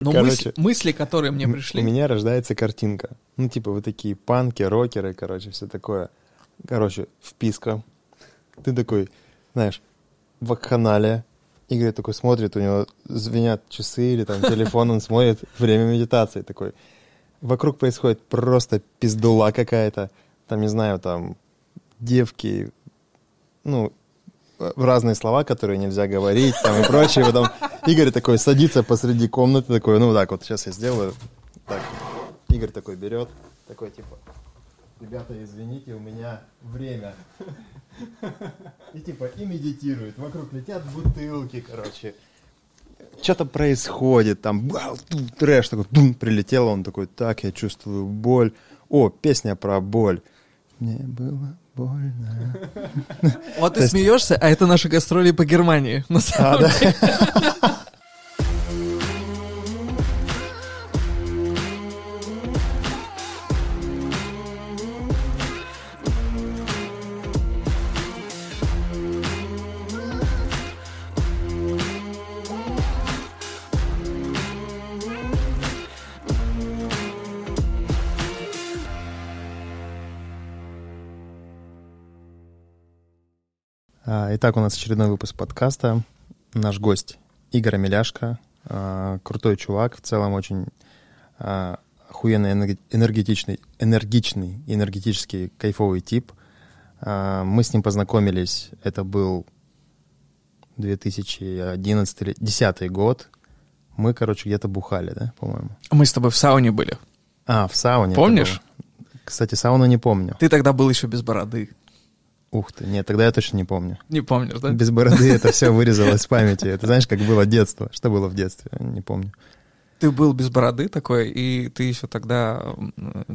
Но Короче, мысли, мысли, которые мне пришли... У меня рождается картинка. Ну, типа, вы такие панки, рокеры, короче, все такое. Короче, вписка. Ты такой, знаешь, вакханалия. Игорь такой смотрит, у него звенят часы или там телефон, он смотрит, время медитации такой. Вокруг происходит просто пиздула какая-то. Там, не знаю, там девки, ну, в разные слова, которые нельзя говорить, там и прочее. Потом Игорь такой садится посреди комнаты, такой, ну так вот, сейчас я сделаю. Так, Игорь такой берет, такой типа, ребята, извините, у меня время. И типа, и медитирует. Вокруг летят бутылки, короче. Что-то происходит, там, трэш такой, бум, прилетел, он такой, так, я чувствую боль. О, песня про боль. Мне было больно. Вот ты смеешься, а это наши гастроли по Германии. На А, самом деле. Итак, у нас очередной выпуск подкаста. Наш гость Игорь Миляшко, крутой чувак, в целом очень а, охуенно энергетичный, энергичный, энергетический, кайфовый тип. А, Мы с ним познакомились, это был 2011-2010 год. Мы, короче, где-то бухали, да, по-моему? Мы с тобой в сауне были. А, в сауне. Помнишь? Кстати, сауну не помню. Ты тогда был еще без бороды. Ух ты, нет, тогда я точно не помню. Не помнишь, да? Без бороды это все вырезалось в памяти. Это знаешь, как было детство. Что было в детстве? Не помню. Ты был без бороды такой, и ты еще тогда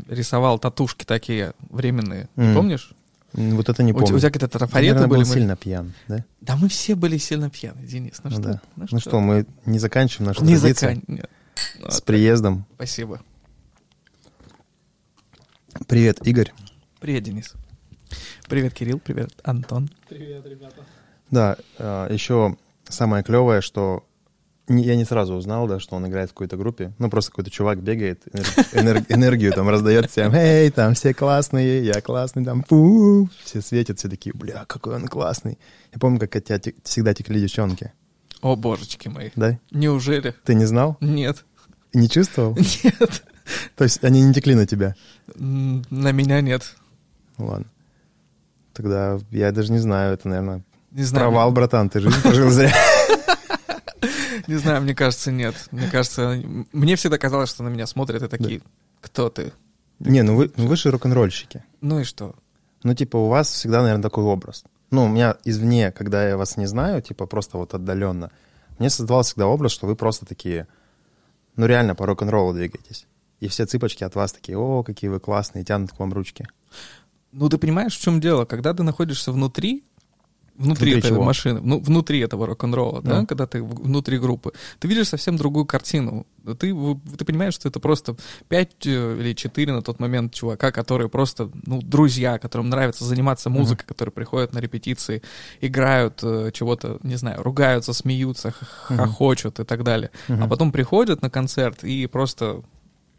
рисовал татушки такие временные. Не помнишь? Вот это не помню. у тебя какие-то трафареты наверное, были? был мы- сильно пьян, да? Да мы все были сильно пьяны, Денис. Ну, Ну что? да. Ну, Ну что, мы не заканчиваем нашу Не традицию нет. Ну, с приездом. Спасибо. Привет, Игорь. Привет, Денис. Привет, Кирилл. Привет, Антон. Да, а, еще самое клевое, что я не сразу узнал, да, что он играет в какой-то группе. Ну, просто какой-то чувак бегает, энер- энер- энергию там раздает всем. Эй, там все классные, я классный, там пу, все светят, все такие, бля, какой он классный. Я помню, как от тебя те- всегда текли девчонки, О, божечки мои. да? Неужели? Ты не знал? Нет. Не чувствовал? Нет. То есть они не текли на тебя? На меня нет. Ладно. Тогда я даже не знаю, это, наверное, Не знаю. провал, братан, ты жизнь пожил зря. Не знаю, мне кажется, нет. Мне кажется, мне всегда казалось, что на меня смотрят и такие, кто ты? Не, ну вы, ну вы же рок-н-ролльщики. Ну и что? Ну, типа, у вас всегда, наверное, такой образ. Ну, у меня извне, когда я вас не знаю, типа, просто вот отдаленно, мне создавался всегда образ, что вы просто такие, ну, реально по рок-н-роллу двигаетесь. И все цыпочки от вас такие, о, какие вы классные, тянут к вам ручки. Ну, ты понимаешь, в чем дело? Когда ты находишься внутри, внутри, Внутри этой чего? машины, ну, внутри этого рок-н-ролла, да, Ну. когда ты внутри группы, ты видишь совсем другую картину. Ты, ты понимаешь, что это просто пять э, или четыре на тот момент чувака, которые просто, ну, друзья, которым нравится заниматься музыкой, которые приходят на репетиции, играют э, чего-то, не знаю, ругаются, смеются, хохочут и так далее. А Мгм. потом приходят на концерт и просто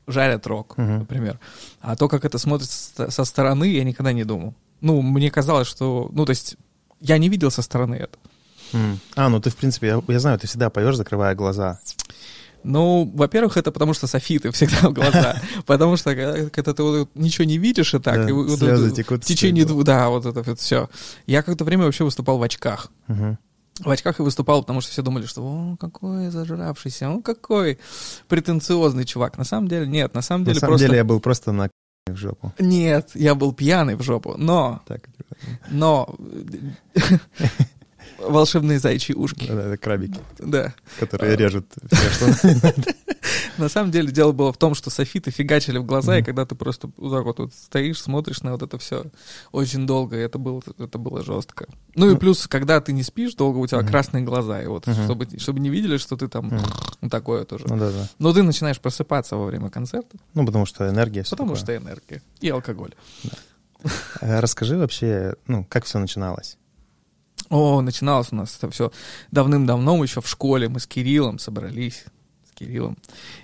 жарят рок, Мгм. например. А то, как это смотрится со- стороны, я никогда не думал. Ну, мне казалось, что... Ну, то есть, я не видел со стороны это. М. А, ну ты, в принципе, я, я знаю, ты всегда поешь, закрывая глаза. Ну, во-первых, это потому что софиты всегда в глаза. Потому что когда ты вот ничего не видишь и так, Да, и вот слезы это- текут в течение двух... Да, вот это вот все. Я какое-то время вообще выступал в очках. В очках и выступал, потому что все думали, что о, какой зажравшийся, он какой претенциозный чувак. На самом деле нет, на самом На деле самом просто... деле я был просто на в жопу. Нет, я был пьяный в жопу, но, Так, но... Волшебные зайчьи ушки, да, это крабики, да. которые режут все, что... На самом деле дело было в том, что софиты фигачили в глаза, и когда ты просто вот так вот, стоишь, смотришь на вот это все очень долго, и это было, это было жестко. Ну и Ну. плюс, когда ты не спишь долго, у тебя красные глаза, и вот чтобы, чтобы не видели, что ты там такое тоже. Ну да, да. Но ты начинаешь просыпаться во время концерта, Ну, потому что энергия. потому что энергия и алкоголь. А Расскажи вообще, ну, как все начиналось? О, начиналось у нас это все давным-давно, еще в школе мы с Кириллом собрались. С Кириллом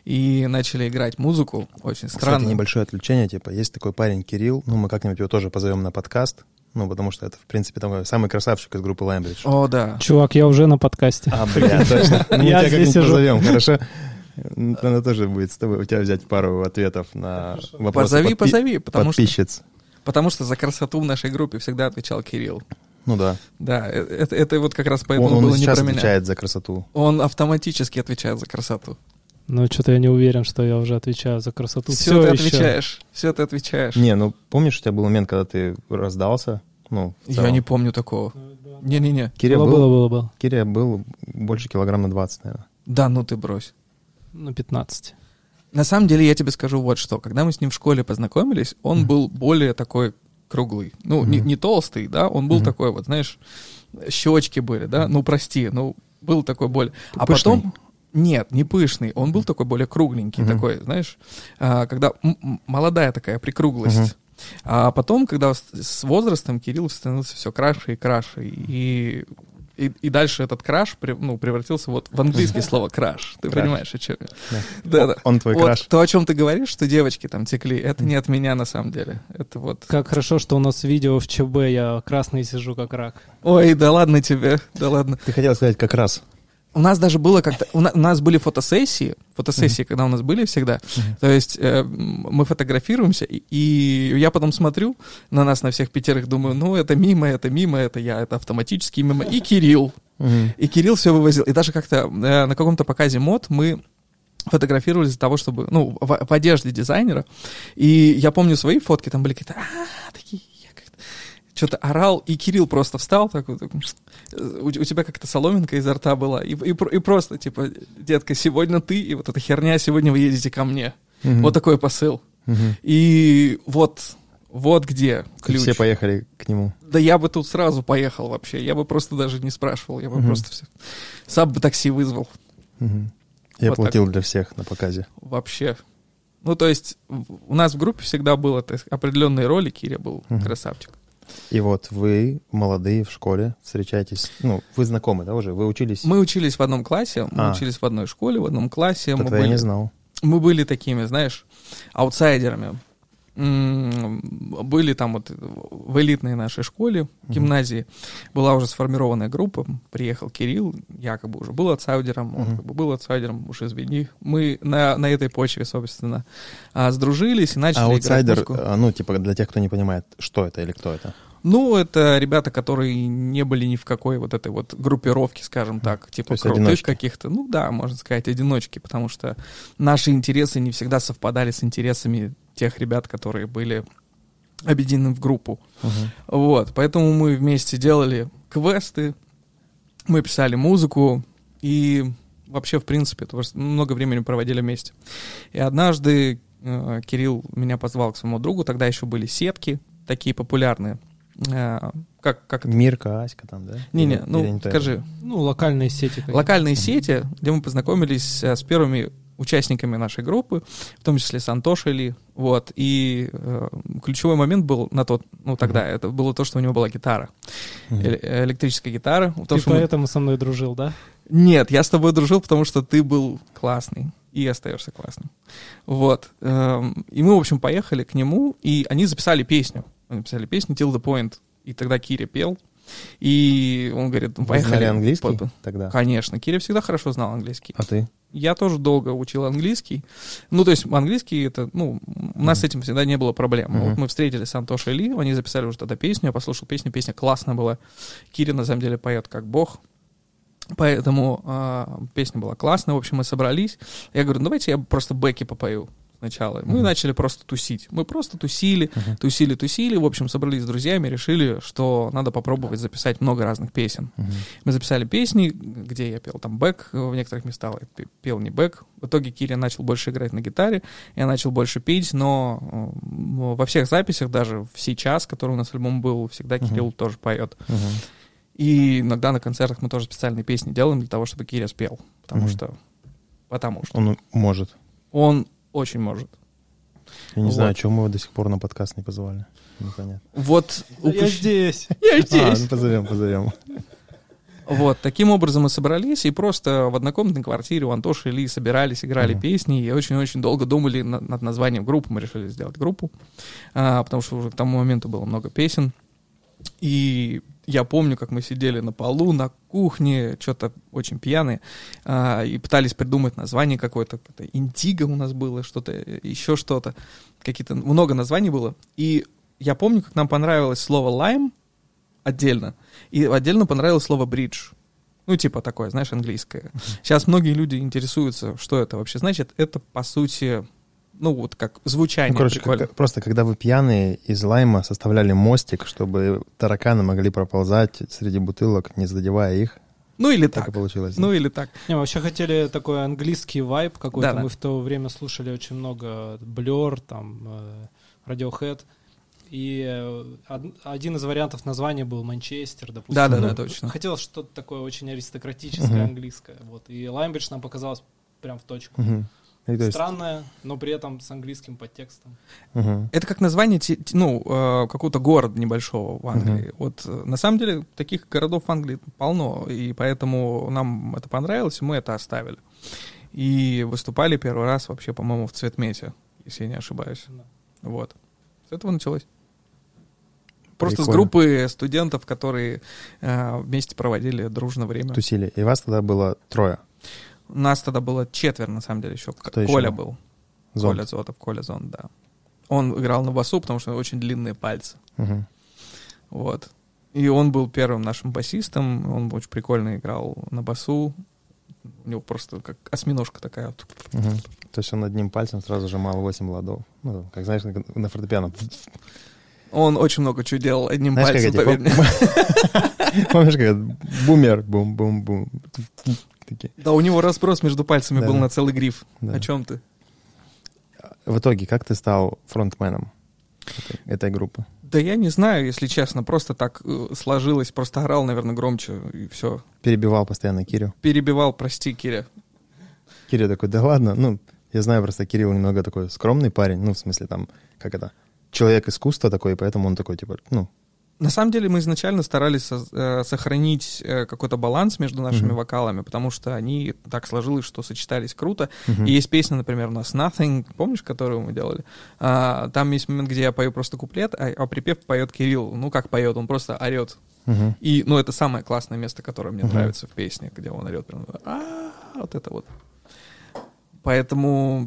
и начали играть музыку, очень Кстати, странно. небольшое отвлечение, типа, есть такой парень Кирилл, ну, мы как-нибудь его тоже позовем на подкаст, ну, потому что это, в принципе, такой самый красавчик из группы Лаймбридж. О, да. Чувак, я уже на подкасте. А, бля, точно. Мы Я тебя здесь как-нибудь позовем, хорошо? Надо тоже будет с тобой у тебя взять пару ответов на вопросы Позови, позови, потому что, потому что за красоту в нашей группе всегда отвечал Кирилл. Ну да. Да, э- это, это вот как раз поэтому Он, он было и не сейчас про меня. отвечает за красоту. Он автоматически отвечает за красоту. Но что-то я не уверен, что я уже отвечаю за красоту. все, Всё ты еще. отвечаешь. Все ты отвечаешь. Не, ну помнишь, у тебя был момент, когда ты раздался? Ну, Я не помню такого. Не-не-не. Киря было, был, было, было, было. Киря был больше килограмм на 20, наверное. Да, ну ты брось. Ну, 15. На самом деле, я тебе скажу вот что. Когда мы с ним в школе познакомились, он Мгм. был более такой круглый. Ну, не, Мгм. не толстый, да, он был Мгм. такой вот, знаешь, щечки были, да, ну, прости, ну, был такой более... А Пышный? потом... Нет, не пышный, он был такой более кругленький, Мгм. такой, знаешь, а, когда м- молодая такая прикруглость. Мгм. А потом, когда с, с возрастом Кирилл становился все краше и краше, и, и, и дальше этот краш ну, превратился вот в английское слово краш. Ты Краш. понимаешь, о чем я? Да. Да, да. Он твой Вот краш. то, о чем ты говоришь, что девочки там текли, это не от меня на самом деле. Это вот. Как хорошо, что у нас видео в ЧБ, я красный сижу как рак. Ой, да ладно тебе, да ладно. Ты хотел сказать как раз. У нас даже было как-то, у, на- у нас были фотосессии, фотосессии, когда у нас были всегда. То есть э, мы фотографируемся, и, и я потом смотрю на нас, на всех пятерых, думаю, ну это мимо, это мимо, это я, это автоматически мимо. И Кирилл. И Кирилл все вывозил. И даже как-то э, на каком-то показе мод мы фотографировались для того, чтобы, ну, в, в одежде дизайнера. И я помню свои фотки, там были какие-то, «А, такие, что-то орал, и Кирилл просто встал, такой, такой, «Э, у, у тебя как-то соломинка изо рта была, и, и, и просто, типа, детка, сегодня ты, и вот эта херня, сегодня вы едете ко мне. Мгм. Вот такой посыл. Мгм. И вот, вот где И ключ. Все поехали к нему. Да я бы тут сразу поехал вообще. Я бы просто даже не спрашивал. Я бы Мгм. просто все... сам бы такси вызвал. Мгм. Я Вот платил для всех на показе. Вообще. Ну, то есть, у нас в группе всегда так, определенные роли. Киря был Мгм. красавчик. И вот вы, молодые, в школе, встречаетесь. Ну, вы знакомы, да, уже? Вы учились? Мы учились в одном классе, мы А. учились в одной школе, в одном классе. Мы Этого я были, не знал. мы были такими, знаешь, аутсайдерами. Были там вот в элитной нашей школе, гимназии, была уже сформированная группа, приехал Кирилл, якобы уже был аутсайдером, он Мгм. как бы был аутсайдером, уж извини. Мы на, на этой почве, собственно, а, сдружились и начали играть Аутсайдер, а, ну, типа, для тех, кто не понимает, что это или кто это. Ну, это ребята, которые не были ни в какой вот этой вот группировке, скажем так, типа крутых каких-то. Ну да, можно сказать, одиночки, потому что наши интересы не всегда совпадали с интересами тех ребят, которые были объединены в группу. Вот, поэтому мы вместе делали квесты, мы писали музыку и вообще, в принципе, много времени проводили вместе. И однажды э, Кирилл меня позвал к своему другу, тогда еще были сетки, такие популярные. Как, как это? Мирка, Аська там, да? Не-не, Или- ну не скажи. Ну, локальные сети. какие-то. Локальные сети, где мы познакомились э, с первыми участниками нашей группы, в том числе с Антошей Ли, вот, и э, ключевой момент был на тот, ну, тогда, это было то, что у него была гитара, э- электрическая гитара. Ты что мы- поэтому со мной дружил, да? Нет, я с тобой дружил, потому что ты был классный и остаешься классным. Вот. эм, И мы, в общем, поехали к нему, и они записали песню. Они записали песню «Till the Point», и тогда Киря пел. И он говорит, ну, Вы поехали. знали английский По- тогда? Конечно, Киря всегда хорошо знал английский. А ты? Я тоже долго учил английский. Ну, то есть английский это, ну, у нас с этим всегда не было проблем. Мгм. Вот мы встретились с Антошей Ли, они записали уже тогда песню, я послушал песню, песня классная была. Киря, на самом деле, поет как бог. Поэтому а, песня была классная. В общем, мы собрались. Я говорю, ну, давайте я просто бэки попою сначала. Мы Мгм. начали просто тусить. Мы просто тусили, Мгм. тусили, тусили. В общем, собрались с друзьями, решили, что надо попробовать записать много разных песен. Мгм. Мы записали песни, где я пел там бэк, в некоторых местах я пе- пел не бэк. В итоге Киря начал больше играть на гитаре, я начал больше петь, но во всех записях, даже в сейчас, который у нас альбом был, всегда Мгм. Кирилл тоже поет. Мгм. И иногда на концертах мы тоже специальные песни делаем для того, чтобы Киря спел. Потому Мгм. что... Потому что Он может. он очень может. Я не Вот. знаю, чего мы его до сих пор на подкаст не позвали. Непонятно. Вот... Я здесь. Я А, здесь. ну позовем, позовем. Вот, таким образом мы собрались и просто в однокомнатной квартире у Антоши и Ильи собирались, играли Мгм. песни и очень-очень долго думали на- над названием группы. Мы решили сделать группу, а, потому что уже к тому моменту было много песен. И я помню, как мы сидели на полу, на кухне, что-то очень пьяные, а, и пытались придумать название какое-то. Индиго у нас было, что-то, еще что-то. Какие-то, много названий было. И я помню, как нам понравилось слово «лайм» отдельно, и отдельно понравилось слово «бридж». Ну, типа такое, знаешь, английское. Сейчас многие люди интересуются, что это вообще значит. Это, по сути, ну, вот как звучание Ну, короче, прикольно. как- просто когда вы пьяные из лайма составляли мостик, чтобы тараканы могли проползать среди бутылок, не задевая их. Ну, или Так, так. и получилось. Ну, или так. Не, мы вообще хотели такой английский вайб какой-то. Да-да. Мы в то время слушали очень много Blur, там, э, Radiohead. И э, од- один из вариантов названия был Манчестер, допустим. Да-да-да, Ну, точно. Хотелось что-то такое очень аристократическое, Мгм. английское. Вот. И Лаймбридж нам показалось прям в точку. Мгм. И то есть- Странное, но при этом с английским подтекстом. Мгм. Это как название, ну, э, какого-то города небольшого в Англии. Мгм. Вот э, на самом деле таких городов в Англии полно, и поэтому нам это понравилось, и мы это оставили. И выступали первый раз вообще, по-моему, в Цветмете, если я не ошибаюсь. Да. Вот. С этого началось. Просто с Прикольно. группы студентов, которые э, вместе проводили дружно время. Тусили. И вас тогда было трое. Нас тогда было четверо, на самом деле, еще. Кто еще Коля был? был. Зонт. Коля Зотов, Коля Зон, да. Он играл на басу, потому что очень длинные пальцы. Мгм. Вот. И он был первым нашим басистом, он очень прикольно играл на басу. У него просто как осьминожка такая. Мгм. То есть он одним пальцем сразу сжимал 8 ладов. Ну, как знаешь, на- фортепиано. Он очень много чего делал одним Знаешь, пальцем, поверь мне. Помнишь, как бумер, бум-бум-бум. Такие. Да, у него разброс между пальцами Да, был на целый гриф. Да. О чем ты? В итоге, как ты стал фронтменом этой, этой группы? Да я не знаю, если честно, просто так э, сложилось, просто орал, наверное, громче, и все. Перебивал постоянно Кирю. Перебивал, прости, Киря. Киря такой, да ладно, ну, я знаю просто, Кирилл немного такой скромный парень, ну, в смысле, там, как это, человек искусства такой, поэтому он такой, типа, ну, На самом деле мы изначально старались со- э, сохранить э, какой-то баланс между нашими Мгм. вокалами, потому что они так сложилось, что сочетались круто. мгм. И есть песня, например, у нас Nothing, помнишь, которую мы делали? А, там есть момент, где я пою просто куплет, а, а припев поет Кирилл. Ну, как поет, он просто орет. Мгм. И, ну, это самое классное место, которое мне Мгм. нравится в песне, где он орет прям «А-а-а», вот это вот. Поэтому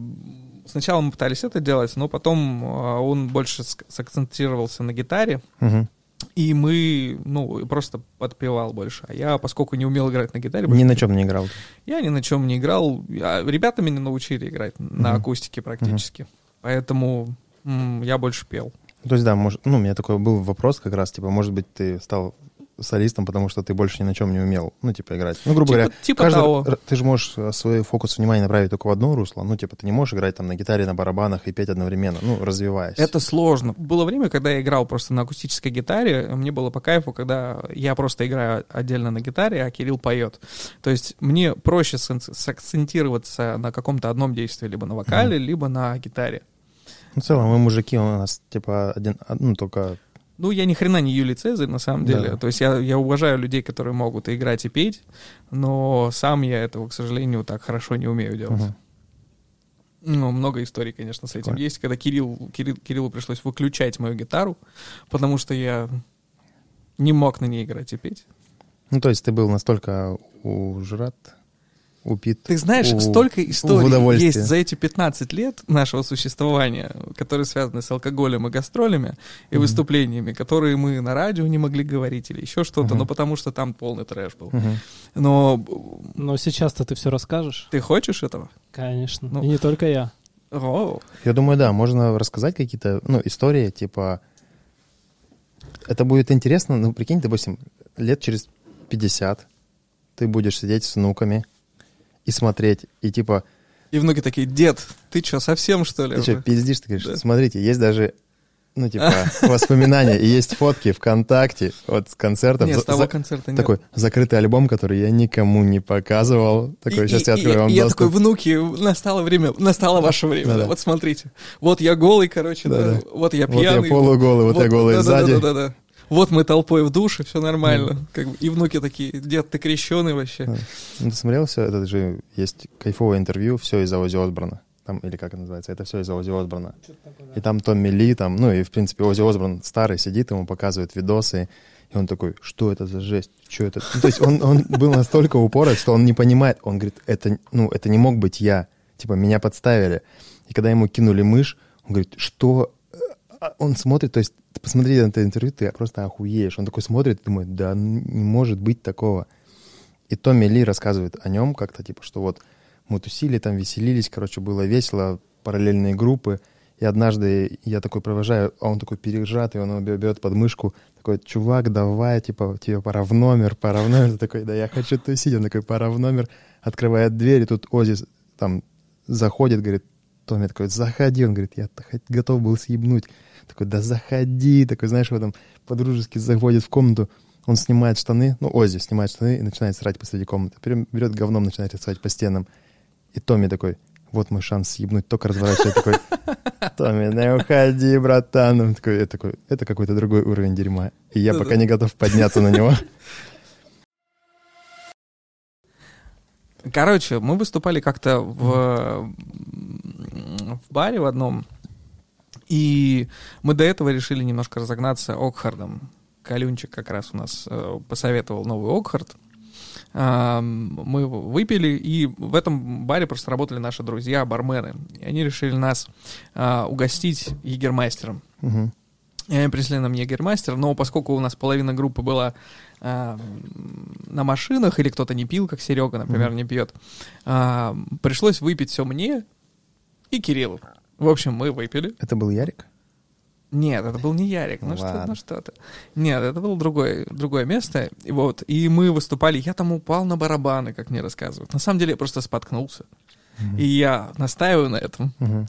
сначала мы пытались это делать, но потом а, он больше сакцентировался на гитаре, Мгм. И мы, ну, просто подпевал больше. А я, поскольку не умел играть на гитаре, Ни на чем не играл. я ни на чем не играл. А ребята меня научили играть на Мгм. акустике практически. Поэтому м, я больше пел. То есть, да, может, ну, у меня такой был вопрос как раз, типа, может быть, ты стал солистом, потому что ты больше ни на чем не умел, ну, типа, играть. Ну, грубо Типа- говоря, типа каждый- того. ты же можешь э, свой фокус внимания направить только в одно русло, ну, типа, ты не можешь играть там на гитаре, на барабанах и петь одновременно, ну, развиваясь. Это сложно. Было время, когда я играл просто на акустической гитаре. Мне было по кайфу, когда я просто играю отдельно на гитаре, а Кирилл поет. То есть мне проще сакцентироваться на каком-то одном действии, либо на вокале, либо на гитаре. Ну, в целом, мы мужики, у нас, типа, один, од- ну, только... Ну, я ни хрена не Юлий Цезарь, на самом деле. Да. То есть я, я уважаю людей, которые могут и играть, и петь, но сам я этого, к сожалению, так хорошо не умею делать. Мгм. Ну, много историй, конечно, с этим Прикольно. есть. Когда Кирилл, Кирилл, Кириллу пришлось выключать мою гитару, потому что я не мог на ней играть и петь. Ну, то есть ты был настолько ужрат, упит. Ты знаешь, у- столько историй есть за эти 15 лет нашего существования, которые связаны с алкоголем и гастролями, и Мгм. выступлениями, которые мы на радио не могли говорить или еще что-то, Мгм. но потому что там полный трэш был. Мгм. Но Но сейчас-то ты все расскажешь. ты хочешь этого? Конечно. Ну. И не только я. О, Я думаю, да, можно рассказать какие-то, ну, истории, типа... Это будет интересно, ну, прикинь, допустим, лет через 50 ты будешь сидеть с внуками и смотреть, и типа, И внуки такие, дед, ты что, совсем что ли? ты что, уже?» пиздишь, ты говоришь, Да. смотрите, есть даже, ну, типа, воспоминания, и есть фотки ВКонтакте вот с концертов. Нет, с того за- концерта нет. Такой закрытый альбом, который я никому не показывал. Такой, И- сейчас и- я и- открою вам и я доступ. такой, внуки, настало время, настало ваше время. Да, Вот смотрите. Вот я голый, короче, да, вот я Вот я пьяный. полуголый, вот я голый да, сзади. Да, да, да, да. Вот мы толпой в душе, все нормально. Как бы, и внуки такие, дед, ты крещеный вообще. Да. Ну, ты смотрел все? Это же есть кайфовое интервью, все из-за Ози Осборна. Там, или как это называется? Это все из-за Ози Осборна. И там Томми Ли, там, ну и, в принципе, Ози Осборн старый сидит, ему показывают видосы, и он такой, что это за жесть? Что это? Ну, то есть он, он был настолько упорот, что он не понимает. Он говорит, это, ну, это не мог быть я. Типа, меня подставили. И когда ему кинули мышь, он говорит, что... А Он смотрит, то есть, посмотри на это интервью, ты просто охуеешь. Он такой смотрит и думает, да не может быть такого. И Томми Ли рассказывает о нем как-то, типа, что вот мы тусили, там веселились, короче, было весело, параллельные группы. И однажды я такой провожаю, а он такой пережатый, он его берет под мышку, такой, чувак, давай, типа, тебе пора в номер, пора в номер. Ты такой, да я хочу тусить. Он такой, пора в номер, открывает дверь, и тут Ози там заходит, говорит, Томми такой, заходи. Он говорит, я готов был съебнуть. Такой, да заходи. Такой, знаешь, в этом подружески заходит в комнату. Он снимает штаны, ну, Ози снимает штаны и начинает срать посреди комнаты. Прям берет говном, начинает рисовать по стенам. И Томми такой, вот мой шанс съебнуть, только разворачивает такой, Томми, не уходи, братан. Он такой, это, такой, это какой-то другой уровень дерьма. И я пока не готов подняться на него. Короче, мы выступали как-то в, в баре в одном, и мы до этого решили немножко разогнаться Окхардом. Калюнчик как раз у нас э, посоветовал новый Окхард. Э, мы выпили, и в этом баре просто работали наши друзья, бармены. И они решили нас э, угостить егермастером. Мгм. И они принесли нам егермастер, но поскольку у нас половина группы была а, на машинах, или кто-то не пил, как Серега, например, не пьет, а, пришлось выпить все мне и Кириллу. В общем, мы выпили. Это был Ярик? Нет, это был не Ярик, ну, что, ну что ты. Нет, это было другое, другое место. И вот, и мы выступали, я там упал на барабаны, как мне рассказывают. На самом деле я просто споткнулся. И я настаиваю на этом. Мгм.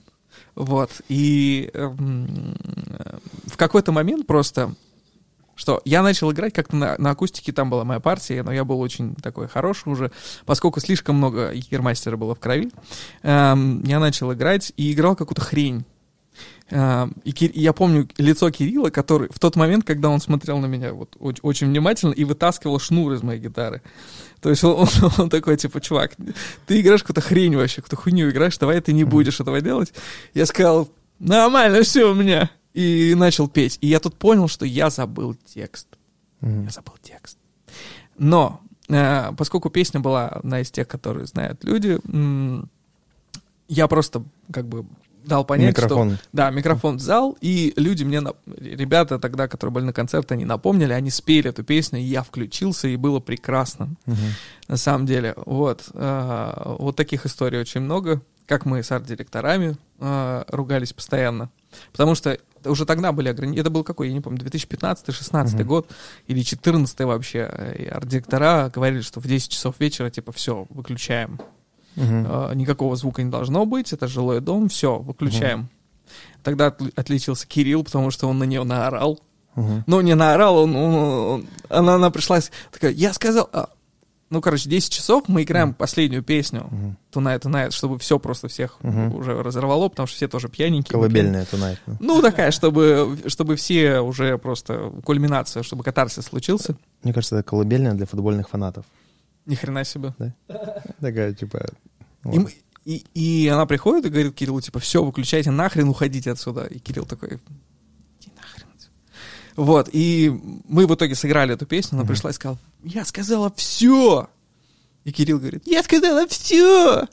Вот. И эм, э, в какой-то момент просто, что я начал играть как-то на, на акустике, там была моя партия, но я был очень такой хороший уже, поскольку слишком много егермастера было в крови. эм, я начал играть и играл какую-то хрень. Эм, И, я помню лицо Кирилла, который в тот момент, когда он смотрел на меня вот, оч- очень внимательно и вытаскивал шнур из моей гитары. То есть он, он- он такой, типа, чувак, ты играешь какую-то хрень вообще, какую-то хуйню играешь, давай ты не будешь этого делать. Я сказал, нормально, все у меня. И начал петь. И я тут понял, что я забыл текст. Мгм. Я забыл текст. Но, э, поскольку песня была одна из тех, которые знают люди, м, я просто как бы дал понять, что... Микрофон. Да, микрофон взял, и люди мне, на- ребята тогда, которые были на концерте, они напомнили, они спели эту песню, и я включился, и было прекрасно, Мгм. на самом деле. Вот, э, вот таких историй очень много, как мы с арт-директорами э, ругались постоянно. Потому что уже тогда были ограничения, это был какой, я не помню, 2015-16 Мгм. год, или 14 вообще, и арт-директора говорили, что в 10 часов вечера, типа, все, выключаем. Мгм. Э, никакого звука не должно быть, это жилой дом, все, выключаем. Тогда отли- отличился Кирилл, потому что он на нее наорал. Мгм. Ну, не наорал, он, он- он- она, она пришла такая, я сказал... а». Ну, короче, 10 часов мы играем последнюю песню Мгм. Tonight, Tonight, чтобы все просто всех Мгм. уже разорвало, потому что все тоже пьяненькие. Колыбельная Tonight. ну. Ну, такая, чтобы, чтобы все уже просто кульминация, чтобы катарсис случился. Мне кажется, это колыбельная для футбольных фанатов. Ни хрена себе. Такая, типа... И, вот. мы- и, и она приходит и говорит Кириллу, типа, все, выключайте нахрен, уходите отсюда. И Кирилл такой, иди нахрен. отсюда». Вот, и мы в итоге сыграли эту песню, она Мгм. пришла и сказала, я сказала все. И Кирилл говорит, я сказала все.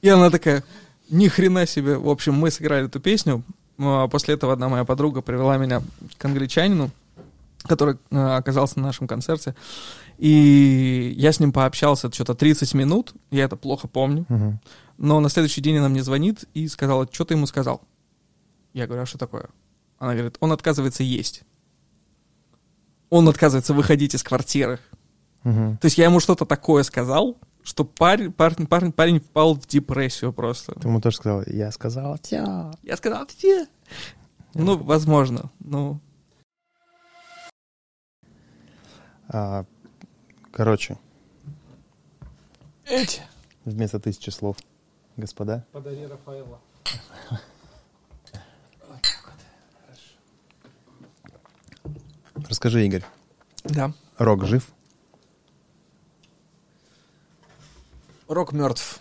И она такая, ни хрена себе. В общем, мы сыграли эту песню. А После этого одна моя подруга привела меня к англичанину, который э, оказался на нашем концерте. И я с ним пообщался что-то 30 минут, я это плохо помню. Мгм. Но на следующий день она мне звонит и сказала, что ты ему сказал? Я говорю, а что такое? Она говорит, он отказывается есть. Он отказывается выходить из квартиры. Мгм. То есть я ему что-то такое сказал, что парень, парень, парень, парень впал в депрессию просто. Ты ему тоже сказал, я сказал, тя. Я сказал, все. Ну, возможно. Ну, А, короче, эти. вместо тысячи слов, господа, Подари Рафаэла. Скажи, Игорь, Да. рок жив? Рок мертв.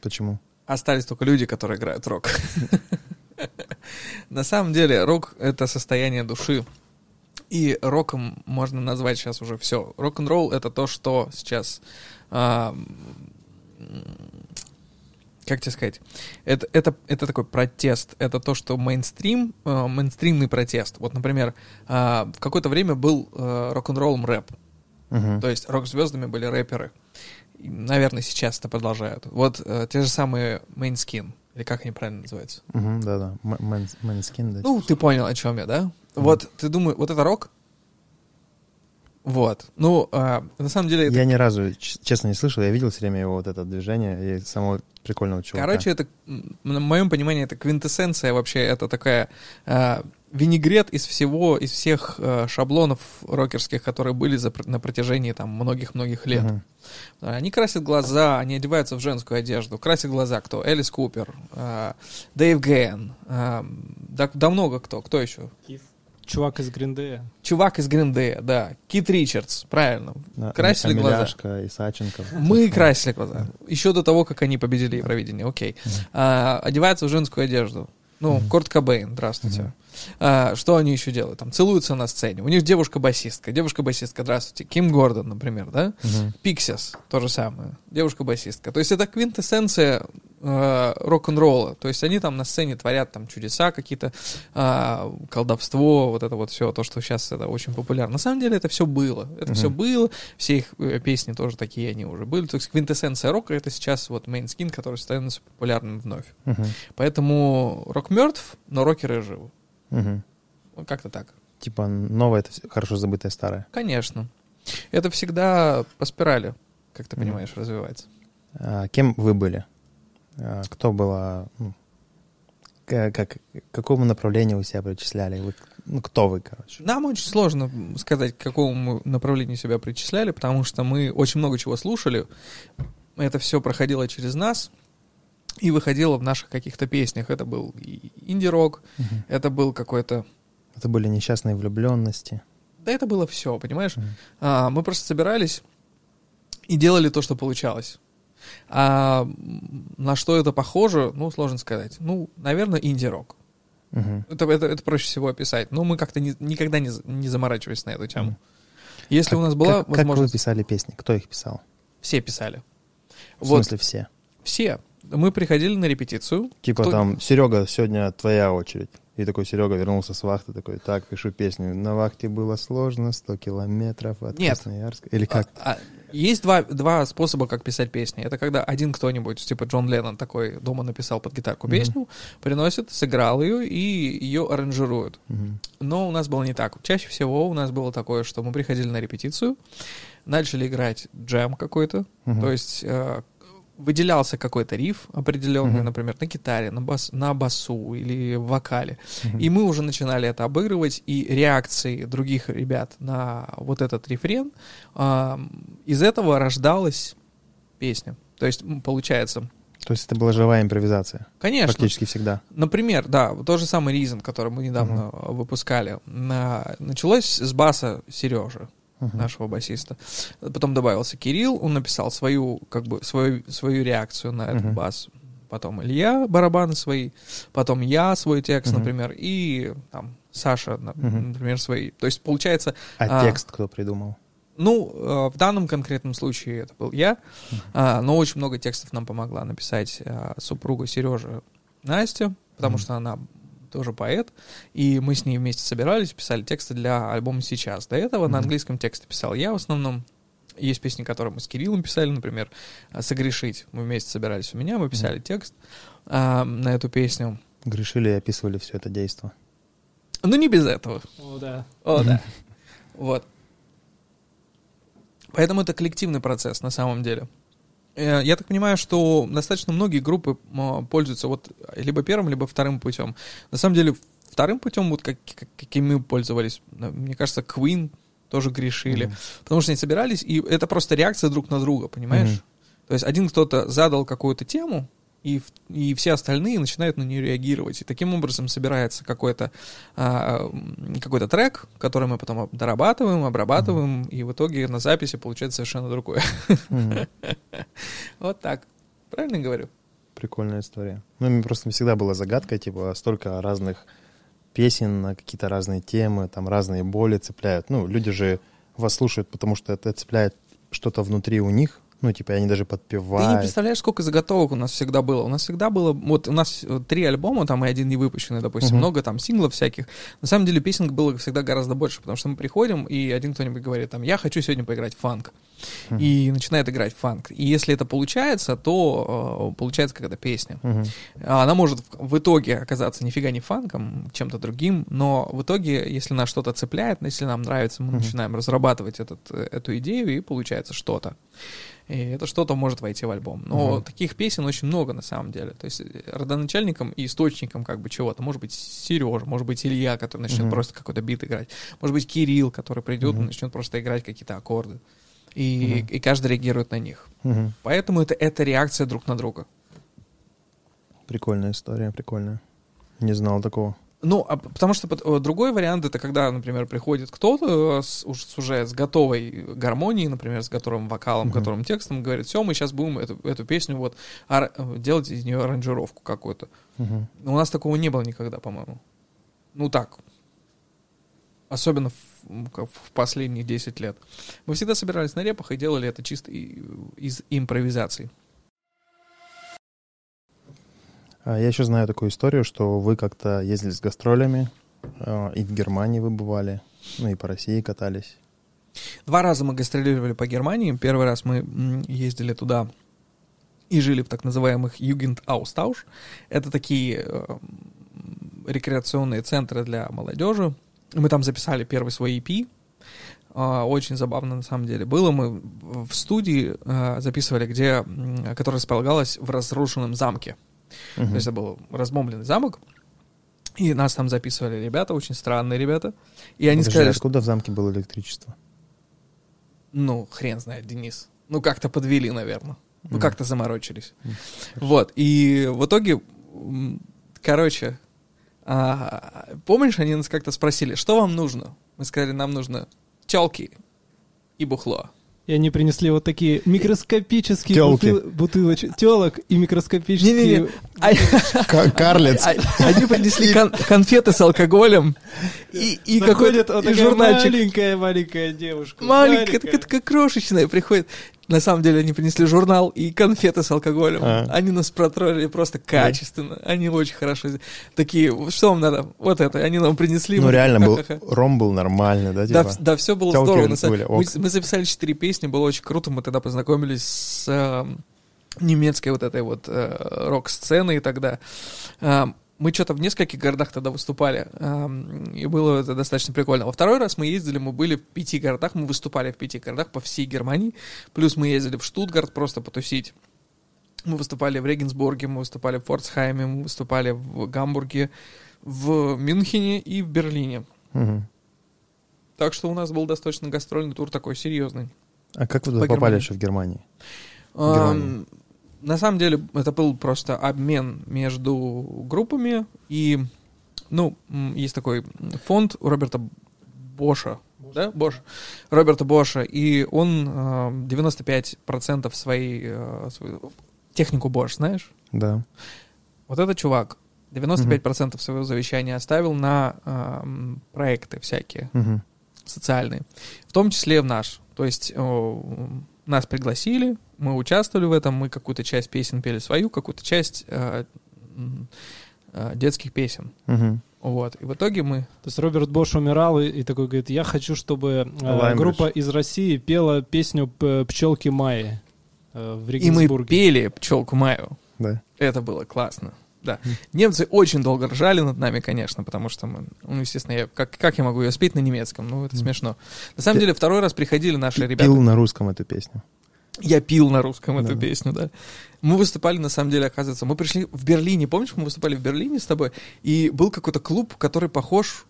Почему? Остались только люди, которые играют рок. На самом деле, рок — это состояние души. И роком можно назвать сейчас уже все. Рок-н-ролл — это то, что сейчас... как тебе сказать? Это, это, это такой протест. Это то, что мейнстрим, э, мейнстримный протест. Вот, например, а, в какое-то время был э, рок-н-роллом рэп. Мгм. То есть рок-звездами были рэперы. Наверное, сейчас это продолжают. Вот э, те же самые Måneskin, или как они правильно называются? Мгм, Да-да. М- Мэн- Måneskin, да. Ну, ты понял, о чем я, да? Вот, ты думаешь, вот это рок? Вот. Ну, а, на самом деле, это, Я ни разу, честно, не слышал. Я видел все время его вот это движение и самого прикольного чувака. короче, это, на моем понимании, это квинтэссенция вообще, это такая а, винегрет из всего, из всех а, шаблонов рокерских, которые были за, на протяжении там многих-многих лет. Мгм. Они красят глаза, они одеваются в женскую одежду. Красят глаза кто? Элис Купер, а, Дэйв Гэн, а, да, да много кто. Кто еще? Чувак из Гриндея. Чувак из Гриндея, да. Кит Ричардс, правильно. Да, Красили глаза. Амеляшка, Исаченко. Мы красили глаза. Еще до того, как они победили Евровидение, окей. А, одеваются в женскую одежду. Ну, Корт Кобейн, здравствуйте. А, что они еще делают? Там целуются на сцене. У них девушка-басистка. Девушка-басистка, здравствуйте. Ким Гордон, например, да? Пиксис, то же самое. Девушка-басистка. То есть это квинтэссенция э, рок-н-ролла. То есть они там на сцене творят там чудеса какие-то, а, колдовство, вот это вот все, то, что сейчас это очень популярно. На самом деле это все было. Это все Мгм. было. Все их э, песни тоже такие они уже были. То есть квинтэссенция рока это сейчас вот мейнскин, который становится популярным вновь. Мгм. Поэтому рок мертв, но рокеры живы. Мгм. Вот Как-то так. Типа новое это хорошо забытое старое. Конечно. Это всегда по спирали, как ты понимаешь, развивается. А кем вы были? А кто была... ну, как, к какому направлению вы себя причисляли? Вы, ну, кто вы, короче? Нам очень сложно сказать, к какому направлению себя причисляли, потому что мы очень много чего слушали. Это все проходило через нас и выходило в наших каких-то песнях. Это был инди-рок, Мгм. это был какой-то... Это были несчастные влюбленности. Да это было все, понимаешь? Мгм. А, мы просто собирались и делали то, что получалось. А на что это похоже, ну, сложно сказать. Ну, наверное, инди-рок. Мгм. Это, это, это проще всего описать. Но мы как-то не- никогда не, не заморачивались на эту тему. Если у нас была как, как вы возможность... писали песни? Кто их писал? Все писали. В Вот, смысле все? все. Мы приходили на репетицию. Типа Кто- там, Серега, сегодня твоя очередь. И такой Серега вернулся с вахты, такой, так, пишу песню. На вахте было сложно, 100 километров от Нет. Красноярска. Или как? А, а, есть два, два способа, как писать песни. Это когда один кто-нибудь, типа Джон Леннон такой, дома написал под гитарку песню, приносит, сыграл ее и ее аранжируют. Мгм. Но у нас было не так. Чаще всего у нас было такое, что мы приходили на репетицию, начали играть джем какой-то, Мгм. то есть э, выделялся какой-то риф определенный, Мгм. например, на гитаре, на, бас, на басу или в вокале. Мгм. И мы уже начинали это обыгрывать, и реакции других ребят на вот этот рефрен, а, из этого рождалась песня. То есть, получается, То есть это была живая импровизация? конечно, Практически всегда. Например, да, тот же самый Ризен, который мы недавно э, выпускали, на- началось с баса Сережи, Мгм. нашего басиста. Потом добавился Кирилл, он написал свою, как бы, свою, свою реакцию на этот Мгм. бас. Потом Илья барабаны свои, потом я свой текст, Мгм. например, и там Саша, например, свои. То есть получается, А, А. текст кто придумал? ну, э, в данном конкретном случае это был я, а, но очень много текстов нам помогла написать а, супруга Сережи Настя, потому Мгм. что она тоже поэт, и мы с ней вместе собирались, писали тексты для альбома «Сейчас». До этого на Мгм. английском тексте писал я в основном. Есть песни, которые мы с Кириллом писали, например, а, «Согрешить». Мы вместе собирались у меня, мы писали текст а, на эту песню. Грешили и описывали все это действо. Ну, не без этого. О, да. О, да. Вот. Поэтому это коллективный процесс на самом деле. Э, Я так понимаю, что достаточно многие группы пользуются вот либо первым, либо вторым путем. На самом деле вторым путем, вот как, как- каким мы пользовались, мне кажется, Queen тоже грешили. Мгм. Потому что они собирались, и это просто реакция друг на друга, понимаешь? Мгм. То есть один кто-то задал какую-то тему, и, и все остальные начинают на нее реагировать. И таким образом собирается какой-то а, м, какой-то трек, который мы потом дорабатываем, обрабатываем, и в итоге на записи получается совершенно другое. Мгм. Вот так. Правильно говорю? Прикольная история. Ну, просто всегда была загадка, типа, столько разных песен на какие-то разные темы, там разные боли цепляют. Ну, люди же вас слушают, потому что это цепляет что-то внутри у них. Ну, типа, они даже Ты не подпевают. представляешь, сколько заготовок у нас всегда было. У нас всегда было... Вот у нас э, три альбома, там и один не выпущенный, допустим, Мгм. много там синглов всяких. На самом деле песен было всегда гораздо больше, потому что мы приходим, и один кто-нибудь говорит, там, я хочу сегодня поиграть в фанк. Мгм. И начинает играть в фанк. И если это получается, то э, получается какая-то песня. А Она может в, итоге оказаться нифига не фанком, чем-то другим, но в итоге, если нас что-то цепляет, если нам нравится, мы Мгм. начинаем разрабатывать этот, э, эту идею, и получается что-то. И это что-то может войти в альбом. Но Мгм. таких песен очень много на самом деле. То есть э, родоначальником и источником как бы чего-то. Может быть Сережа, может быть Илья, который начнет Мгм. просто какой-то бит играть. Может быть Кирилл, который придет и Мгм. начнет просто играть какие-то аккорды. И, Мгм. и каждый реагирует на них. Мгм. Поэтому это, это реакция друг на друга. Прикольная история, прикольная. Не знал такого. Ну, а потому что э, другой вариант это когда, например, приходит кто-то э, с, уж с уже с готовой гармонией, например, с готовым вокалом, Мгм. готовым текстом, говорит, все, мы сейчас будем эту, эту песню вот ар- э, делать из нее аранжировку какую-то. Но у нас такого не было никогда, по-моему. Ну так. Особенно в, как в последние 10 лет. Мы всегда собирались на репах и делали это чисто из импровизации. Я еще знаю такую историю, что вы как-то ездили с гастролями, э, и в Германии вы бывали, ну и по России катались. Два раза мы гастролировали по Германии. Первый раз мы ездили туда и жили в так называемых Югент-Аустауш. Это такие э, рекреационные центры для молодежи. Мы там записали первый свой EP. А, Очень забавно на самом деле было. Мы в студии э, записывали, где, которая располагалась в разрушенном замке. Мгм. То есть это был разбомбленный замок. И нас там записывали ребята, очень странные ребята. И они Подожди, сказали, что откуда в замке было электричество? Ну, хрен знает, Денис. Ну, как-то подвели, наверное. Ну, Мгм. как-то заморочились. Мгм. Вот. И в итоге, короче, а, помнишь, они нас как-то спросили, что вам нужно? Мы сказали, нам нужно телки и бухло. И они принесли вот такие микроскопические Тёлки. бутыл- бутылочки телок и микроскопические... Не-не-не. А- Ка- Карлиц. а- Они принесли кон- конфеты с алкоголем и, и какой-то вот журнальчик. маленькая-маленькая девушка. Маленькая, такая, такая крошечная, приходит. На самом деле они принесли журнал и конфеты с алкоголем. А. Они нас протроллили просто качественно. Они очень хорошо. Такие, что вам надо? Вот это. Они нам принесли. Ну мы реально был, ха-ха-ха. ром был нормальный, да, Да, типа? вс- да, все было Тёлки здорово. были, мы, мы записали четыре песни, было очень круто. Мы тогда познакомились с эм, немецкой вот этой вот э, рок-сценой тогда. Эм, мы что-то в нескольких городах тогда выступали, эм, и было это достаточно прикольно. Во второй раз мы ездили, мы были в пяти городах, мы выступали в пяти городах по всей Германии, плюс мы ездили в Штутгарт просто потусить. Мы выступали в Регенсбурге, мы выступали в Форцхайме, мы выступали в Гамбурге, в Мюнхене и в Берлине. Мгм. Так что у нас был достаточно гастрольный тур такой серьезный. А как вы По туда попали Германии. еще в Германии? Ам, Германии. На самом деле это был просто обмен между группами и ну есть такой фонд у Роберта Боша, да, Бош, Роберта Боша, и он ам, 95% своей, э, свою- технику Бош, знаешь? Да. Вот этот чувак 95% своего завещания оставил на ам, проекты всякие Мгм. социальные, в том числе в наш. То есть о, нас пригласили, мы участвовали в этом, мы какую-то часть песен пели свою, какую-то часть э, э, детских песен. Мгм. Вот. И в итоге мы... То есть Роберт Бош умирал и, и такой говорит, я хочу, чтобы э, группа из России пела песню «Пчелки Майи» э, в И мы Регенсбурге. пели «Пчелку Маю». Да. Это было классно. Да. Немцы очень долго ржали над нами, конечно, потому что мы, ну, естественно, я, как, как я могу ее спеть на немецком? Ну, это смешно. На самом Ты- деле, второй раз приходили наши ребята. Пил на русском эту песню. Я пил на русском эту Да. песню, да. Мы выступали, на самом деле, оказывается, мы пришли в Берлине, помнишь, мы выступали в Берлине с тобой, и был какой-то клуб, который похож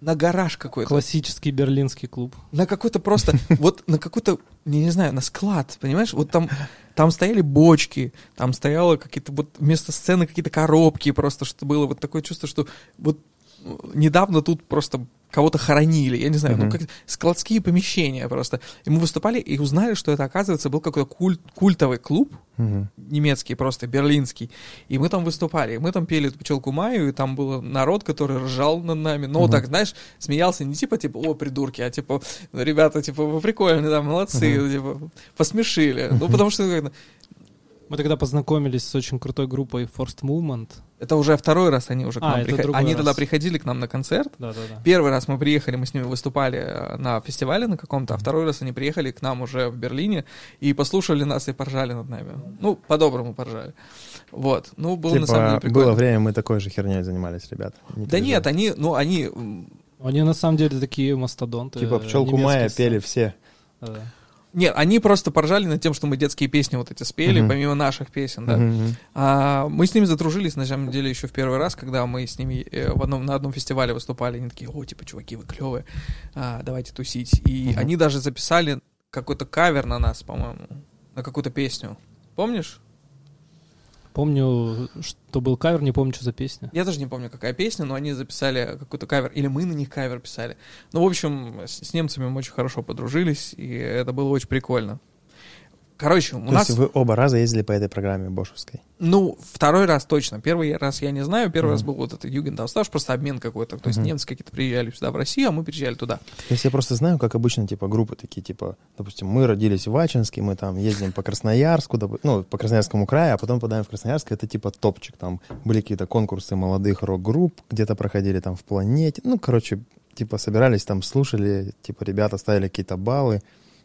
на гараж какой-то. Классический берлинский клуб. На какой-то просто, вот на какой-то, не, не знаю, на склад, понимаешь? Вот там, там стояли бочки, там стояло какие-то, вот вместо сцены какие-то коробки просто, что было вот такое чувство, что вот недавно тут просто кого-то хоронили, я не знаю, ну Мгм. как складские помещения просто. И мы выступали и узнали, что это, оказывается, был какой-то культ, культовый клуб, Мгм. немецкий просто, берлинский. И мы там выступали. И мы там пели пчелку Маю, и там был народ, который ржал над нами. Ну, Мгм. так, знаешь, смеялся не типа, типа, о, придурки, а типа, «Ну, ребята, типа, вы прикольные, да, молодцы, типа, посмешили. Ну, потому что Мы тогда познакомились с очень крутой группой Forced Movement. это уже второй раз они уже к А, нам это приходили. Они раз. тогда приходили к нам на концерт. Да-да-да. Первый раз мы приехали, мы с ними выступали э, на фестивале на каком-то, а второй раз они приехали к нам уже в Берлине и послушали нас и поржали над нами. Ну, по-доброму поржали. Вот. Ну, было на самом деле Типа, прикольно. было время, мы такой же херней занимались, ребята. Не Да нет, они, ну, они... Они на самом деле такие мастодонты. Типа пчелку Майя пели все. Да-да. Нет, они просто поржали над тем, что мы детские песни вот эти спели, Мгм. помимо наших песен, да. Мгм. А, мы с ними задружились, на самом деле, еще в первый раз, когда мы с ними э, в одном, на одном фестивале выступали. Они такие, о, типа, чуваки, вы клевые, а, давайте тусить. И Мгм. они даже записали какой-то кавер на нас, по-моему, на какую-то песню. Помнишь? Помню, что был кавер, не помню, что за песня. Я даже не помню, какая песня, но они записали какой-то кавер, или мы на них кавер писали. Ну, в общем, с, с немцами мы очень хорошо подружились, и это было очень прикольно. Короче, у То нас... есть вы оба раза ездили по этой программе бошевской? Ну, второй раз точно. Первый раз я не знаю. Первый раз Мгм. был вот этот Югендавстаж, просто обмен какой-то. То есть Мгм. немцы какие-то приезжали сюда, в Россию, а мы приезжали туда. То есть я просто знаю, как обычно, типа, группы такие, типа, допустим, мы родились в Ачинске, мы там ездим по Красноярску, доп- ну, по Красноярскому краю, а потом попадаем в Красноярск, это типа топчик, там были какие-то конкурсы молодых рок-групп, где-то проходили там в планете, ну, короче, типа, собирались там, слушали, типа, ребята ставили какие-то баллы,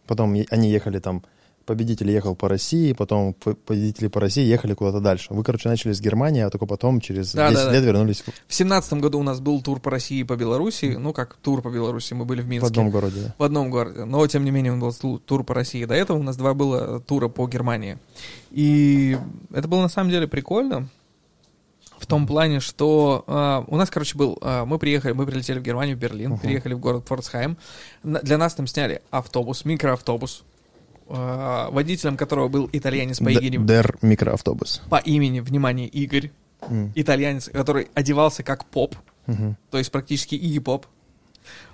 потом они ехали там, победитель ехал по России, потом победители по России ехали куда-то дальше. Вы, короче, начали с Германии, а только потом через Да, 10 да, да. лет вернулись в- В семнадцатом году у нас был тур по России и по Беларуси. Ну, как тур по Беларуси, мы были в в Минске. одном городе. да. В одном городе. Но, тем не менее, он был ту- тур по России. До этого у нас два было тура по Германии. И это было на самом деле прикольно. В том плане, что а, у нас, короче, был... а, мы приехали, мы прилетели в Германию, в Берлин, Мгм. приехали в город Форцхайм. На- для нас там сняли автобус, микроавтобус, водителем которого был итальянец по имени, Дер микроавтобус. по имени, внимание, Игорь. М, Итальянец, который одевался как поп, мгм. то есть практически и поп.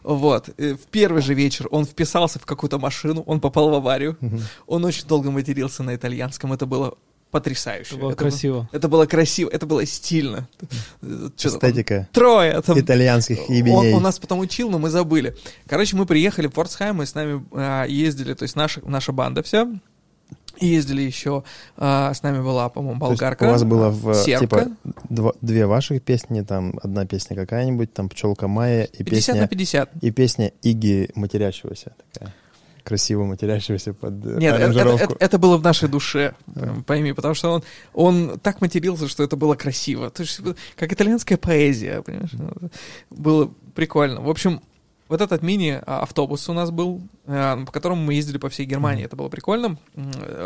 Вот. Э, В первый же вечер он вписался в какую-то машину, он попал в аварию. Мгм. Он очень долго матерился на итальянском. Это было потрясающе. Это было Это красиво. Это было красиво, это было стильно. Эстетика Трое. Там, итальянских он, ебеней. он нас потом учил, но мы забыли. Короче, мы приехали в Форцхайм, и с нами а, ездили, то есть наша, наша банда вся. И ездили еще, а, с нами была, по-моему, болгарка. у вас было в, сербка. типа два- две ваших песни, там одна песня какая-нибудь, там пчелка Майя и 50 на песня 50. и песня Иги матерящегося такая красиво матерящегося под э, Нет, это, это- аранжировку. это- это было в нашей душе, Да. пойми, потому что он, он так матерился, что это было красиво. То есть, как итальянская поэзия, понимаешь? Было прикольно. В общем, вот этот мини-автобус у нас был, э, по которому мы ездили по всей Германии. Это было прикольно.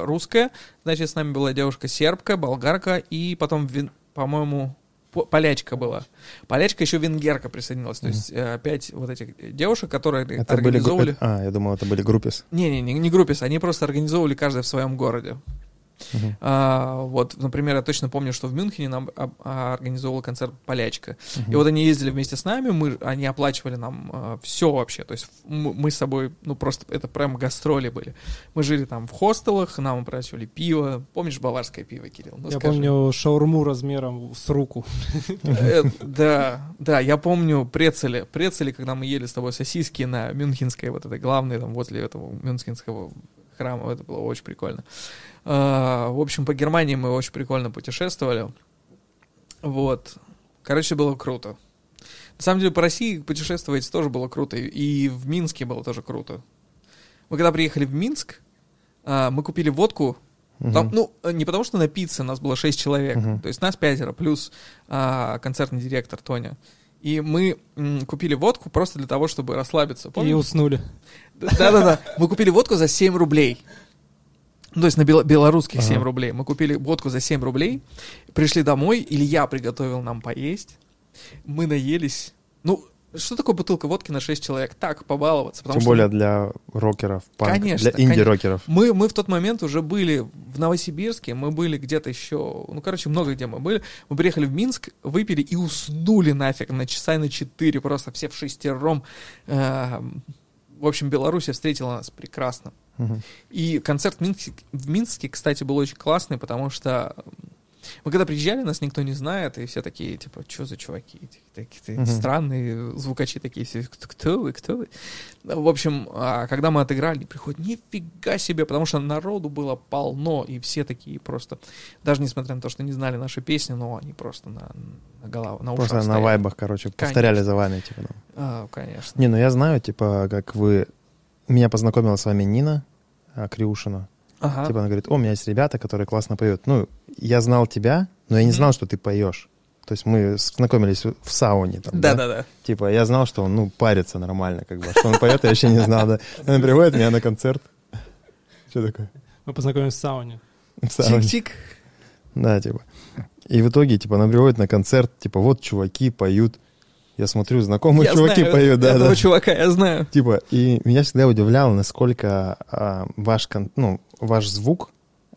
Русская, значит, с нами была девушка сербка, болгарка и потом, по-моему, по- полячка была. Полячка еще венгерка присоединилась. То есть э, опять вот этих девушек, которые Это были группы... организовывали... А, я думал, это были группис. Не-не-не, не группис, они просто организовывали каждый в своем городе. Мгм. А, вот, например, я точно помню, что в Мюнхене нам а, организовал концерт Полячка. Мгм. И вот они ездили вместе с нами, мы, они оплачивали нам все вообще. То есть м- мы с собой, ну просто это прям гастроли были. Мы жили там в хостелах, нам оплачивали пиво. Помнишь баварское пиво, Кирилл? Ну, Я скажи. помню шаурму размером с руку. Э, Да, да, я помню прецели. Прецели, когда мы ели с тобой сосиски на Мюнхенской, вот этой главной, там, возле этого Мюнхенского храма. Это было очень прикольно. А, В общем, по Германии мы очень прикольно путешествовали. Вот. Короче, было круто. На самом деле, по России путешествовать тоже было круто. И в Минске было тоже круто. Мы когда приехали в Минск, а, мы купили водку там, ну, не потому что напиться, нас было шесть человек. Мгм. То есть нас пятеро, плюс а, концертный директор Тоня. И мы м, купили водку просто для того, чтобы расслабиться. И Помнишь? уснули. Да-да-да. Мы купили водку за 7 рублей. Ну, То есть на бело- белорусских 7 Ага. рублей. Мы купили водку за 7 рублей, пришли домой, Илья приготовил нам поесть, мы наелись. Ну, Что такое бутылка водки на 6 человек? Так, побаловаться. Тем что более для рокеров, панк, Конечно, для инди-рокеров. Мы, мы в тот момент уже были в Новосибирске, мы были где-то еще, ну, короче, много где мы были. Мы приехали в Минск, выпили и уснули нафиг на часа на 4, просто все в шестером. Э, В общем, Белоруссия встретила нас прекрасно. И концерт в Минске, в Минске, кстати, был очень классный, потому что мы когда приезжали, нас никто не знает, и все такие, типа, что за чуваки? Такие странные звукачи такие, все, кто, кто вы, кто вы? В общем, а когда мы отыграли, они приходят, нифига себе, потому что народу было полно, и все такие просто, даже несмотря на то, что не знали наши песни, но они просто на, на голову, на Просто на стояли. вайбах, короче, повторяли за вами, типа. там. А, конечно. Не, ну я знаю, типа, как вы... Меня познакомила с вами Нина Криушина. Ага. Типа она говорит, о, у меня есть ребята, которые классно поют. Ну, я знал тебя, но я не знал, что ты поешь. То есть мы знакомились в сауне там, да? Да-да-да. Типа я знал, что он, ну, парится нормально, как бы. А Что он поет, я вообще не знал, да. Он приводит меня на концерт. Что такое? Мы познакомились в сауне. В сауне. Чик-чик. Да, типа. И в итоге, типа, она приводит на концерт, типа, вот чуваки поют. Я смотрю, знакомые Я чуваки знаю поют, да, этого да. чувака, я знаю. Типа, и меня всегда удивляло, насколько а, ваш, ну, ваш звук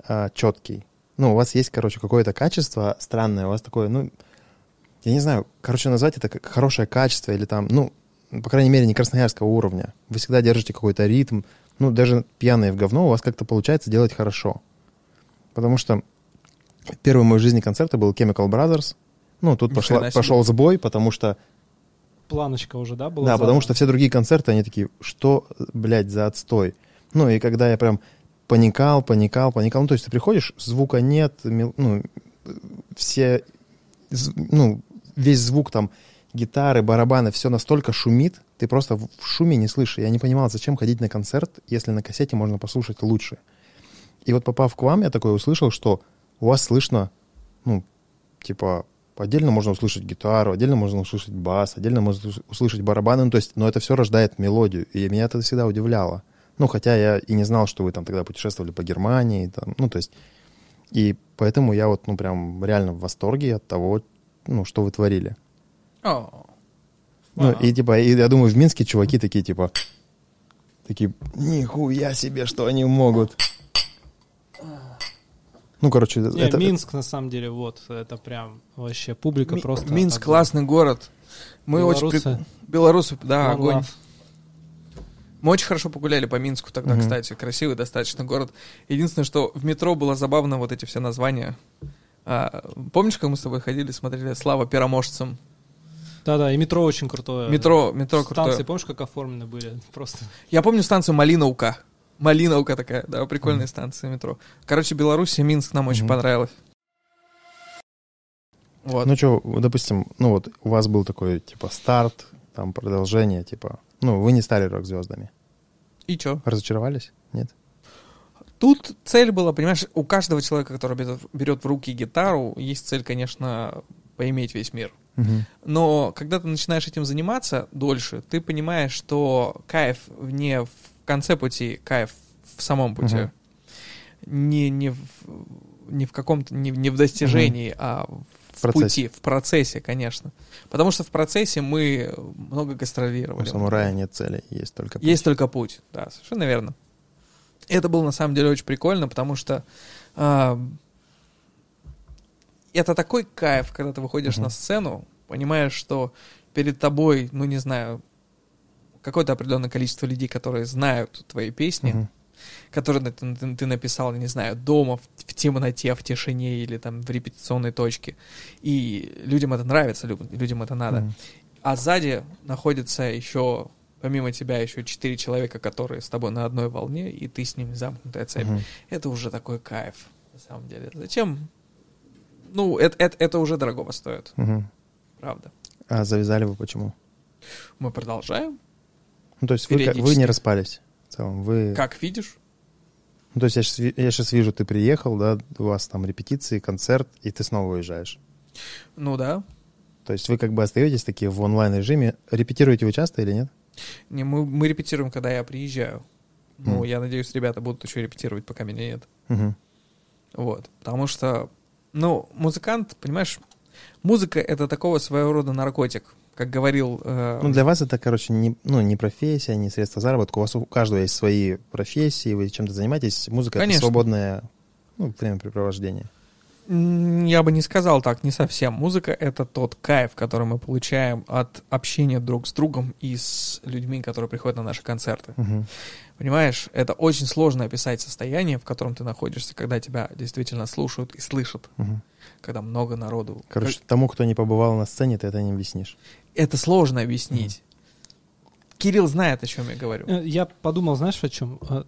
а, четкий. Ну, у вас есть, короче, какое-то качество странное, у вас такое, ну, я не знаю, короче, назвать это как хорошее качество или там, ну, по крайней мере, не красноярского уровня. Вы всегда держите какой-то ритм, ну, даже пьяные в говно у вас как-то получается делать хорошо. Потому что первый мой в жизни концерт был Chemical Brothers. Ну, тут пошла, пошел сбой, потому что Планочка уже, да, была? да, потому задана? что все другие концерты, они такие, что, блядь, за отстой? Ну, и когда я прям паникал, паникал, паникал, ну, то есть ты приходишь, звука нет, ну, все, ну, весь звук там, гитары, барабаны, все настолько шумит, ты просто в шуме не слышишь. Я не понимал, зачем ходить на концерт, если на кассете можно послушать лучше. И вот попав к вам, я такое услышал, что у вас слышно, ну, типа, отдельно можно услышать гитару, отдельно можно услышать бас, отдельно можно ус- услышать барабаны, ну, то есть, но это все рождает мелодию, и меня это всегда удивляло. Ну, хотя я и не знал, что вы там тогда путешествовали по Германии, там, ну, то есть, и поэтому я вот, ну, прям реально в восторге от того, ну, что вы творили. О, Ну, Ага. и типа, и я думаю, в Минске чуваки такие, типа, такие, нихуя себе, что они могут. Ну, короче, Не, это... Минск, на самом деле, вот, это прям вообще публика Ми- просто... Минск огонь. классный город. Мы очень... Белорусы. прик- Белорусы, да, One огонь. love. Мы очень хорошо погуляли по Минску тогда, Мгм. кстати. Красивый достаточно город. Единственное, что в метро было забавно вот эти все названия. А, помнишь, как мы с тобой ходили, смотрели «Слава пероможцам»? Да-да, и метро очень крутое. Метро, метро Станции, крутое. помнишь, как оформлены были? Просто. Я помню станцию Малиновка. Малиновка такая, да, прикольная станция метро. Короче, Беларусь и Минск нам очень Мгм. понравилось. Вот. Ну что, допустим, ну вот у вас был такой, типа, старт, там, продолжение, типа, ну, вы не стали рок-звездами. и чё? Разочаровались? Нет? Тут цель была, понимаешь, у каждого человека, который берет, берет в руки гитару, есть цель, конечно, поиметь весь мир. Мгм. Но когда ты начинаешь этим заниматься дольше, ты понимаешь, что кайф не в конце пути, кайф в самом пути. Мгм. Не, не, в, не в каком-то, не, не в достижении, а в, В процессе. пути, в процессе, конечно. Потому что в процессе мы много У гастролировали. самурая нет цели, есть только путь. Есть только путь, да, совершенно верно. Это было на самом деле очень прикольно, потому что а, это такой кайф, когда ты выходишь Мгм. на сцену, понимаешь, что перед тобой, ну не знаю, какое-то определенное количество людей, которые знают твои песни, Мгм. которые ты, ты- ты написал, не знаю, дома, в, в темноте, в тишине или там в репетиционной точке. И людям это нравится, лю- людям это надо. Мгм. А сзади находится еще, помимо тебя, еще четыре человека, которые с тобой на одной волне, и ты с ними замкнутая цепь. Мгм. Это уже такой кайф, на самом деле. Зачем? Ну, это, это, это уже дорогого стоит, Мгм. правда. А завязали вы почему? Мы продолжаем. Ну, то есть вы, вы не распались в целом, вы... Как видишь, Ну, то есть я сейчас, вижу, ты приехал, да, у вас там репетиции, концерт, и ты снова уезжаешь. ну да. То есть вы как бы остаетесь такие в онлайн-режиме. Репетируете вы часто или нет? Не, мы, мы репетируем, когда я приезжаю. Ну, Мгм. я надеюсь, ребята будут еще репетировать, пока меня нет. Мгм. Вот. Потому что, ну, музыкант, понимаешь, музыка — это такого своего рода наркотик. Как говорил... э, Ну, для вас это, короче, не, ну, не профессия, не средство заработка. У вас у каждого есть свои профессии, вы чем-то занимаетесь. Музыка — это свободное ну, времяпрепровождение. я бы не сказал так, не совсем. Музыка — это тот кайф, который мы получаем от общения друг с другом и с людьми, которые приходят на наши концерты. Мгм. Понимаешь, это очень сложно описать состояние, в котором ты находишься, когда тебя действительно слушают и слышат, Мгм. когда много народу. Короче, тому, кто не побывал на сцене, ты это не объяснишь. Это сложно объяснить. Кирилл знает, о чем я говорю. Э, Я подумал, знаешь, о чем? Э,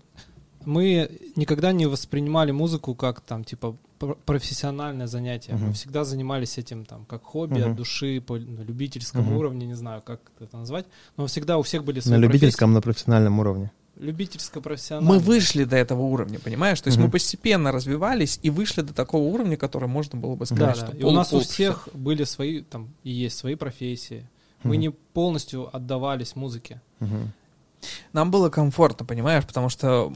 Мы никогда не воспринимали музыку как там типа пр- профессиональное занятие. Мы Мгм. всегда занимались этим там как хобби, Мгм. от души, по на любительском Мгм. уровне, не знаю, как это назвать. Но всегда у всех были На свои любительском, на профессиональном уровне. профессии. любительско-профессиональное. Мы вышли до этого уровня, понимаешь? То есть мы Мгм. постепенно развивались и вышли до такого уровня, который можно было бы Да, сказать, да. что И у нас у всех были свои там и есть свои профессии. Мы не полностью отдавались музыке. Нам было комфортно, понимаешь, потому что,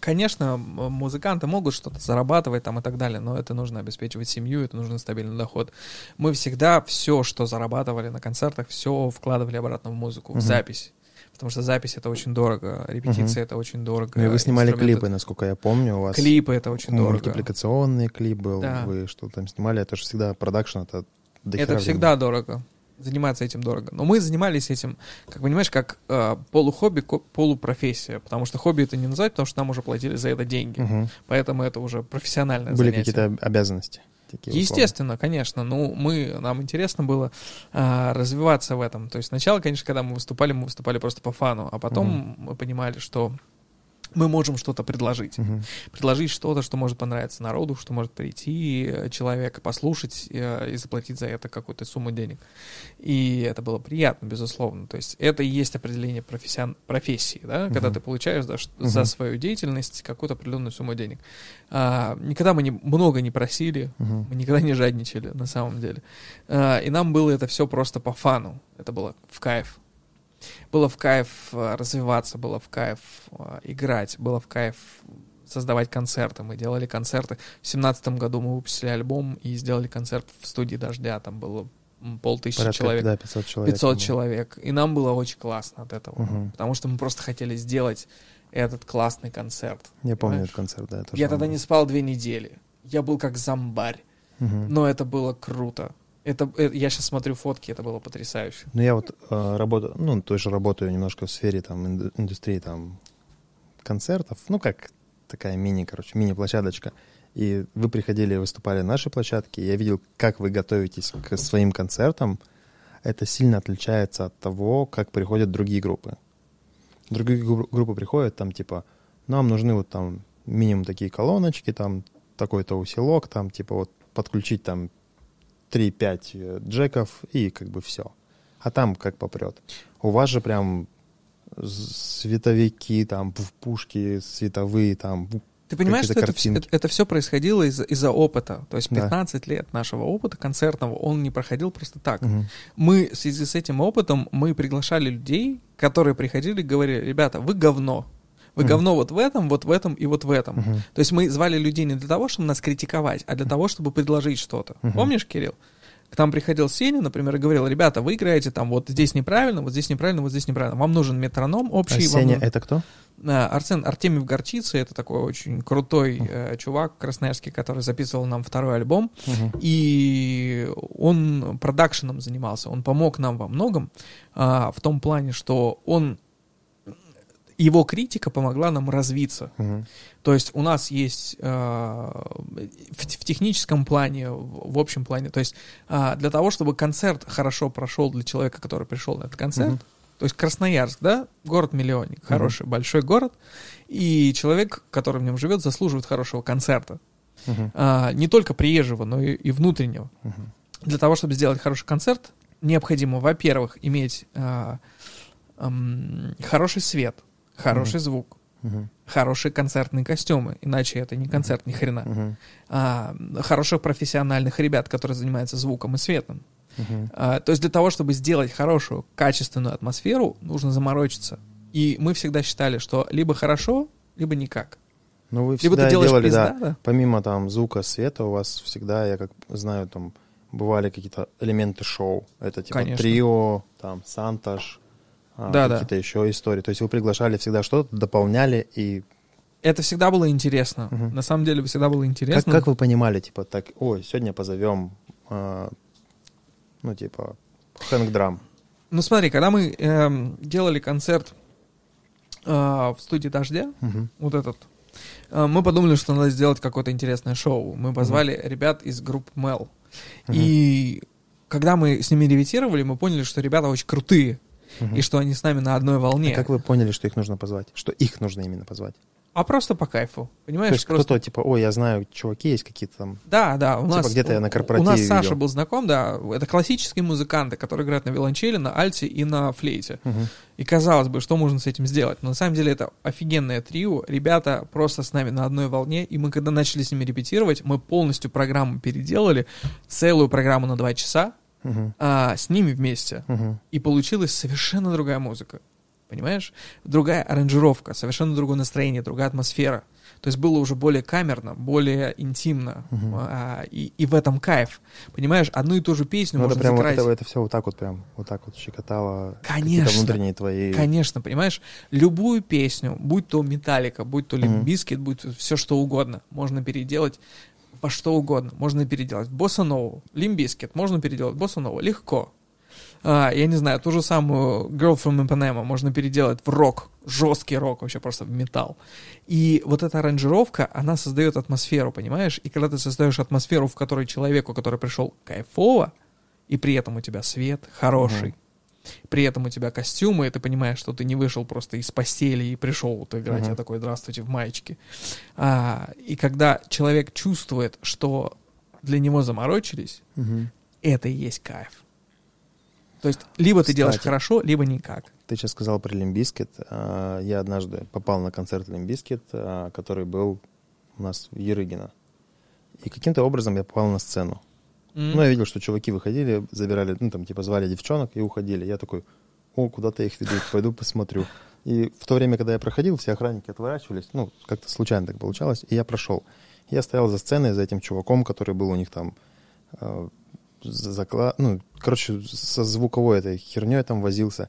конечно, музыканты могут что-то зарабатывать там и так далее, но это нужно обеспечивать семью, это нужен стабильный доход. Мы всегда все, что зарабатывали на концертах, все вкладывали обратно в музыку, в запись. Потому что запись это очень дорого, репетиции это очень дорого. Ну, и вы снимали клипы, насколько я помню, у вас Клипы это очень дорого. мультипликационный клип был, Да. вы что там снимали, это же всегда продакшн, это до Это всегда дорого. Заниматься этим дорого. Но мы занимались этим, как понимаешь, как э, полухобби, полупрофессия. Потому что хобби это не назвать, потому что нам уже платили за это деньги. Мгм. Поэтому это уже профессиональное Были занятие. какие-то обязанности? Такие? Естественно, конечно. Ну, мы, нам интересно было а, развиваться в этом. То есть сначала, конечно, когда мы выступали, мы выступали просто по фану, а потом мы понимали, что мы можем что-то предложить. Мгм. Предложить что-то, что может понравиться народу, что может прийти э, человек, послушать э, и заплатить за это какую-то сумму денег. И это было приятно, безусловно. То есть это и есть определение профессион... профессии, да, когда Мгм. ты получаешь за, Мгм. за свою деятельность какую-то определенную сумму денег. А, никогда мы не, много не просили, Мгм. мы никогда не жадничали, на самом деле. А, и нам было это все просто по фану. Это было в кайф. Было в кайф а, развиваться, было в кайф а, играть, было в кайф создавать концерты. Мы делали концерты. В семнадцатом году мы выпустили альбом и сделали концерт в студии «Дождя». Там было полтысячи Порядка, человек. да, 500 человек. 500 было. человек. И нам было очень классно от этого. Мгм. Потому что мы просто хотели сделать этот классный концерт. Я помню понимаешь? этот концерт, да. тоже Я тогда помню. не спал две недели. Я был как зомбарь. Мгм. Но это было круто. Это, э, я сейчас смотрю фотки, это было потрясающе. Ну, я вот э, работаю, ну, тоже работаю немножко в сфере там инду- индустрии там концертов, ну, как такая мини, короче, мини-площадочка. И вы приходили, выступали на нашей площадке, я видел, как вы готовитесь к своим концертам. Это сильно отличается от того, как приходят другие группы. Другие гру- группы приходят, там, типа, нам нужны вот там минимум такие колоночки, там, такой-то усилок, там, типа, вот подключить там 3-5 э, джеков и как бы все. А там как попрет. У вас же прям световики, там, пуф- пушки световые, там, Ты понимаешь, что это, картинки. это, все происходило из- из-за опыта. То есть Да. 15 лет нашего опыта концертного, он не проходил просто так. Мгм. Мы в связи с этим опытом, мы приглашали людей, которые приходили и говорили, ребята, вы говно. Вы говно вот в этом, вот в этом и вот в этом. То есть мы звали людей не для того, чтобы нас критиковать, а для того, чтобы предложить что-то. Помнишь, Кирилл? К нам приходил Сеня, например, и говорил, ребята, вы играете там вот здесь неправильно, вот здесь неправильно, вот здесь неправильно. Вам нужен метроном А общий. вам Сеня нужен- это кто? А, Арсен Артемьев Горчица, это такой очень крутой э, чувак красноярский, который записывал нам второй альбом. Мгм. И он продакшеном занимался, он помог нам во многом, а, в том плане, что он его критика помогла нам развиться. Мгм. То есть у нас есть э, в, в техническом плане, в, в общем плане, то есть а, для того, чтобы концерт хорошо прошел для человека, который пришел на этот концерт, Мгм. то есть Красноярск, да, город-миллионник, хороший, большой город, и человек, который в нем живет, заслуживает хорошего концерта. Мгм. А, не только приезжего, но и, и внутреннего. Мгм. Для того, чтобы сделать хороший концерт, необходимо, во-первых, иметь а, ам, хороший свет, хороший звук, Мгм. хорошие концертные костюмы, иначе это не концерт ни хрена. Мгм. А, хороших профессиональных ребят, которые занимаются звуком и светом. Мгм. А, то есть для того, чтобы сделать хорошую, качественную атмосферу, нужно заморочиться. И мы всегда считали, что либо хорошо, либо никак. Ну, вы Либо ты всегда делаешь делали, пизда, да, да? помимо там звука, света, у вас всегда, я как знаю, там бывали какие-то элементы шоу. Это типа Конечно. трио, там, Санташ, а, Да, да. какие-то еще истории. То есть вы приглашали всегда что-то, дополняли, и Это всегда было интересно. Мгм. На самом деле всегда было как, интересно. как вы понимали, типа, так, ой, сегодня позовем, а, ну, типа, Хэнк Драм. Ну смотри, когда мы эм, делали концерт э, в студии Дождя, Мгм. вот этот, э, мы подумали, что надо сделать какое-то интересное шоу. Мы позвали ребят из группы Мел. И когда мы с ними репетировали, мы поняли, что ребята очень крутые, И что они с нами на одной волне. А как вы поняли, что их нужно позвать? Что их нужно именно позвать? А просто по кайфу. Понимаешь? То есть просто... кто-то, типа, ой, я знаю, чуваки есть какие-то там. Да, да, у Типа нас... где-то я на У корпоративе нас Саша видел. был знаком, да. Это классические музыканты, которые играют на виолончели, на альте и на флейте. Мгм. И казалось бы, что можно с этим сделать? Но на самом деле это офигенное трио. Ребята просто с нами на одной волне. И мы когда начали с ними репетировать, мы полностью программу переделали. Целую программу на два часа А, с ними вместе. И получилась совершенно другая музыка. Понимаешь? Другая аранжировка, совершенно другое настроение, другая атмосфера. То есть было уже более камерно, более интимно. А, и, и в этом кайф. Понимаешь, одну и ту же песню Ну, это можно прям вот сыграть. это, это все вот так вот прям, вот так вот щекотало. Конечно. внутренние твои... Конечно, понимаешь, любую песню, будь то Металлика, будь то. Limp Bizkit, будь то все что угодно, можно переделать во что угодно. Можно переделать босса нову, Limp Bizkit, можно переделать босса нову, легко. А, я не знаю, ту же самую Girl from Ipanema можно переделать в рок, жесткий рок, вообще просто в металл. И вот эта аранжировка, она создает атмосферу, понимаешь? И когда ты создаешь атмосферу, в которой человеку, который пришел кайфово, и при этом у тебя свет хороший, Мгм. При этом у тебя костюмы, и ты понимаешь, что ты не вышел просто из постели и пришел вот играть, Мгм. я такой, здравствуйте, в маечке. А, и когда человек чувствует, что для него заморочились, Мгм. это и есть кайф. То есть, либо ты делаешь Кстати. хорошо, либо никак. Ты сейчас сказал про Limp Bizkit. Я однажды попал на концерт Limp Bizkit, который был у нас в Ерыгино. И каким-то образом я попал на сцену. М. Ну, я видел, что чуваки выходили, забирали, ну, там, типа, звали девчонок и уходили. Я такой, о, куда-то их ведут, пойду посмотрю. И в то время, когда я проходил, все охранники отворачивались, ну, как-то случайно так получалось, и я прошел. Я стоял за сценой, за этим чуваком, который был у них там, э, закла... ну, короче, со звуковой этой херней там возился.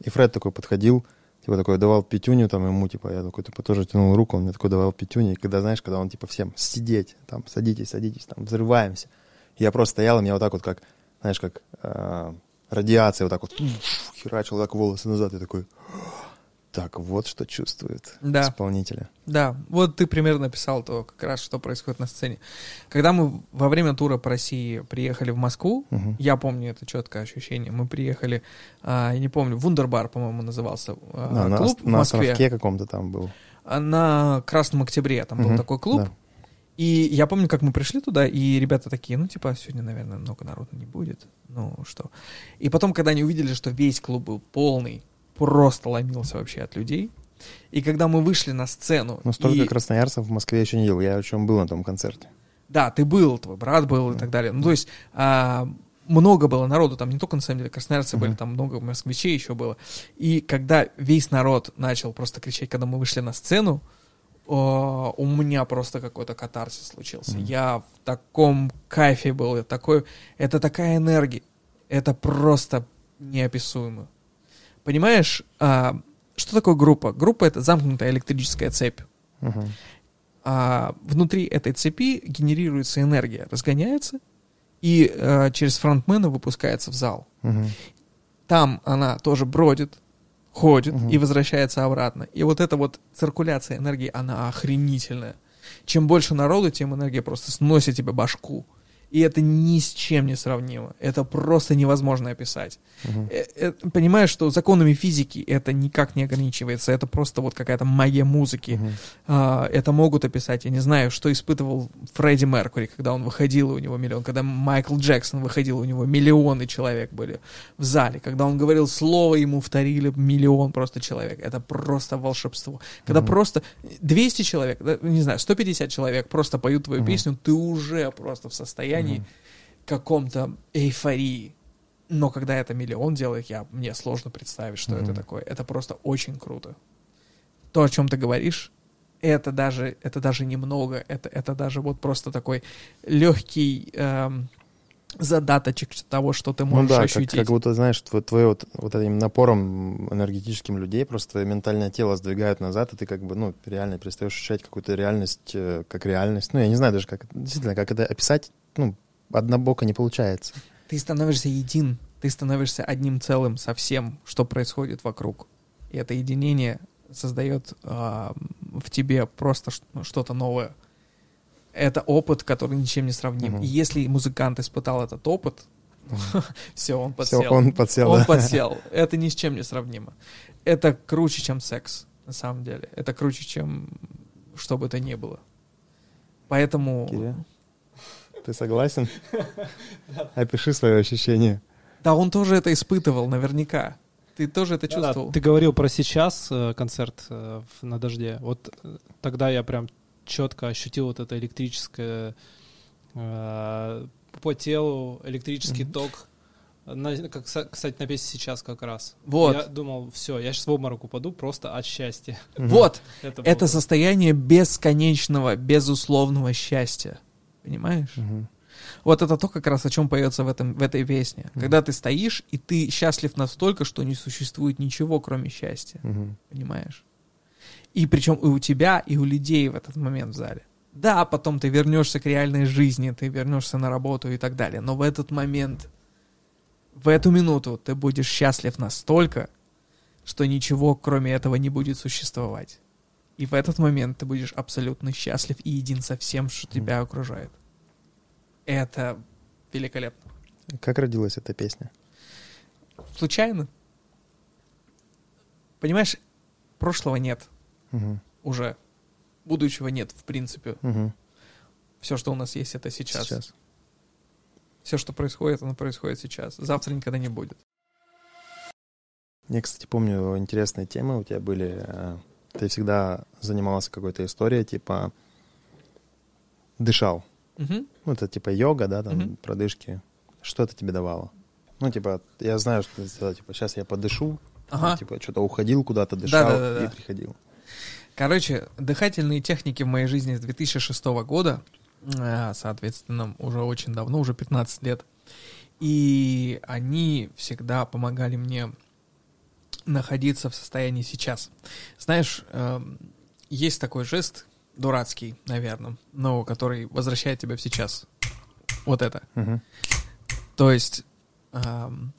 И Фред такой подходил, типа такой давал пятюню там ему, типа, я такой, типа, тоже тянул руку, он мне такой давал пятюню, и когда, знаешь, когда он, типа, всем сидеть, там, садитесь, садитесь, там, взрываемся. Я просто стоял, и меня вот так вот, как, знаешь, как э, радиация, вот так вот херачил так волосы назад, и такой, так, вот что чувствуют Да. исполнители. Да, вот ты примерно описал то, как раз, что происходит на сцене. Когда мы во время тура по России приехали в Москву, Мгм. я помню это четкое ощущение, мы приехали, а, я не помню, Вундербар, по-моему, назывался а, Да, на, клуб ост- в на Москве, островке каком-то там был. А на Красном Октябре, там был Мгм, такой клуб, да. И я помню, как мы пришли туда, и ребята такие, ну, типа, сегодня, наверное, много народу не будет. Ну, что. И потом, когда они увидели, что весь клуб был полный, просто ломился вообще от людей. И когда мы вышли на сцену... Но столько и- красноярцев в Москве еще не видел. Я чем был на том концерте. Да, ты был, твой брат был и так далее. Ну, то есть а, много было народу, там не только, на самом деле, красноярцы были, Мгм. там много москвичей еще было. И когда весь народ начал просто кричать, когда мы вышли на сцену, о, у меня просто какой-то катарсис случился. Мгм. Я в таком кайфе был, такой, это такая энергия, это просто неописуемо. Понимаешь, а, что такое группа? Группа — это замкнутая электрическая цепь Мгм. а внутри этой цепи генерируется энергия, разгоняется и э, через фронтмена выпускается в зал. Мгм. Там она тоже бродит, ходит Мгм. и возвращается обратно. И вот эта вот циркуляция энергии, она охренительная. Чем больше народу, тем энергия просто сносит тебе башку. И это ни с чем не сравнимо. Это просто невозможно описать. Э, Понимаешь, что законами физики это никак не ограничивается. Это просто вот какая-то магия музыки. Мгм. А, это могут описать. Я не знаю, что испытывал Фредди Меркури, когда он выходил, и у него миллион. Когда Майкл Джексон выходил, у него миллионы человек были в зале. Когда он говорил слово, ему вторили миллион просто человек. Это просто волшебство. Когда Мгм. просто 200 человек, не знаю, 150 человек просто поют твою Мгм. песню, ты уже просто в состоянии Мгм. каком-то эйфории. Но когда это миллион делает, я, мне сложно представить, что это Мгм. такое. Это просто очень круто. То, о чем ты говоришь, это даже, это даже немного, это, это даже вот просто такой легкий, эм, задаточек того, что ты Ну можешь да, как, ощутить. как будто, знаешь, твой, твое вот, вот этим напором энергетическим людей просто твое ментальное тело сдвигают назад, и ты как бы, ну, реально перестаешь ощущать какую-то реальность э, как реальность. Ну, я не знаю даже, как, действительно, как это описать, ну, однобоко не получается. Ты становишься един, ты становишься одним целым со всем, что происходит вокруг. И это единение создает а, в тебе просто ну, что-то новое. Это опыт, который ничем не сравним. Мгм. И если музыкант испытал этот опыт, все, он подсел. Все, он подсел, Он подсел. Это ни с чем не сравнимо. Это круче, чем секс, на самом деле. Это круче, чем что бы то ни было. Поэтому... Ты согласен? Опиши свое ощущение. Да, он тоже это испытывал, наверняка. Ты тоже это чувствовал. Ты говорил про сейчас э, концерт э, на дожде. Вот э, тогда я прям четко ощутил вот это электрическое по телу, электрический ток. На- как, кстати, на песне сейчас как раз. Вот. Я думал, все, я сейчас в обморок упаду просто от счастья. Вот, Это, это было- состояние бесконечного, безусловного счастья. Понимаешь? Мгм. Вот это то, как раз о чем поется в, этом, в этой песне. Мгм. Когда ты стоишь, и ты счастлив настолько, что не существует ничего, кроме счастья. Мгм. Понимаешь? И причем и у тебя, и у людей в этот момент в зале. Да, потом ты вернешься к реальной жизни, ты вернешься на работу и так далее. Но в этот момент, в эту минуту ты будешь счастлив настолько, что ничего кроме этого не будет существовать. И в этот момент ты будешь абсолютно счастлив и един со всем, что тебя окружает. Это великолепно. Как родилась эта песня? Случайно? Понимаешь, прошлого нет Мгм. уже. Будущего нет, в принципе. Мгм. Все, что у нас есть, это сейчас. Сейчас. Все, что происходит, оно происходит сейчас. Завтра никогда не будет. Я, кстати, помню, интересные темы у тебя были. Ты всегда занимался какой-то историей, типа дышал. Мгм. Ну, это типа йога, да, там, Мгм. продышки. Что это тебе давало? Ну, типа, я знаю, что ты сказал, типа, сейчас я подышу. Ага. Типа, что-то уходил куда-то, дышал Да-да-да-да. и приходил. Короче, дыхательные техники в моей жизни с 2006 года, э, соответственно, уже очень давно, уже 15 лет. И они всегда помогали мне находиться в состоянии сейчас. Знаешь, эм, есть такой жест, дурацкий, наверное, но который возвращает тебя в сейчас. Вот это. Мгм. То есть эм,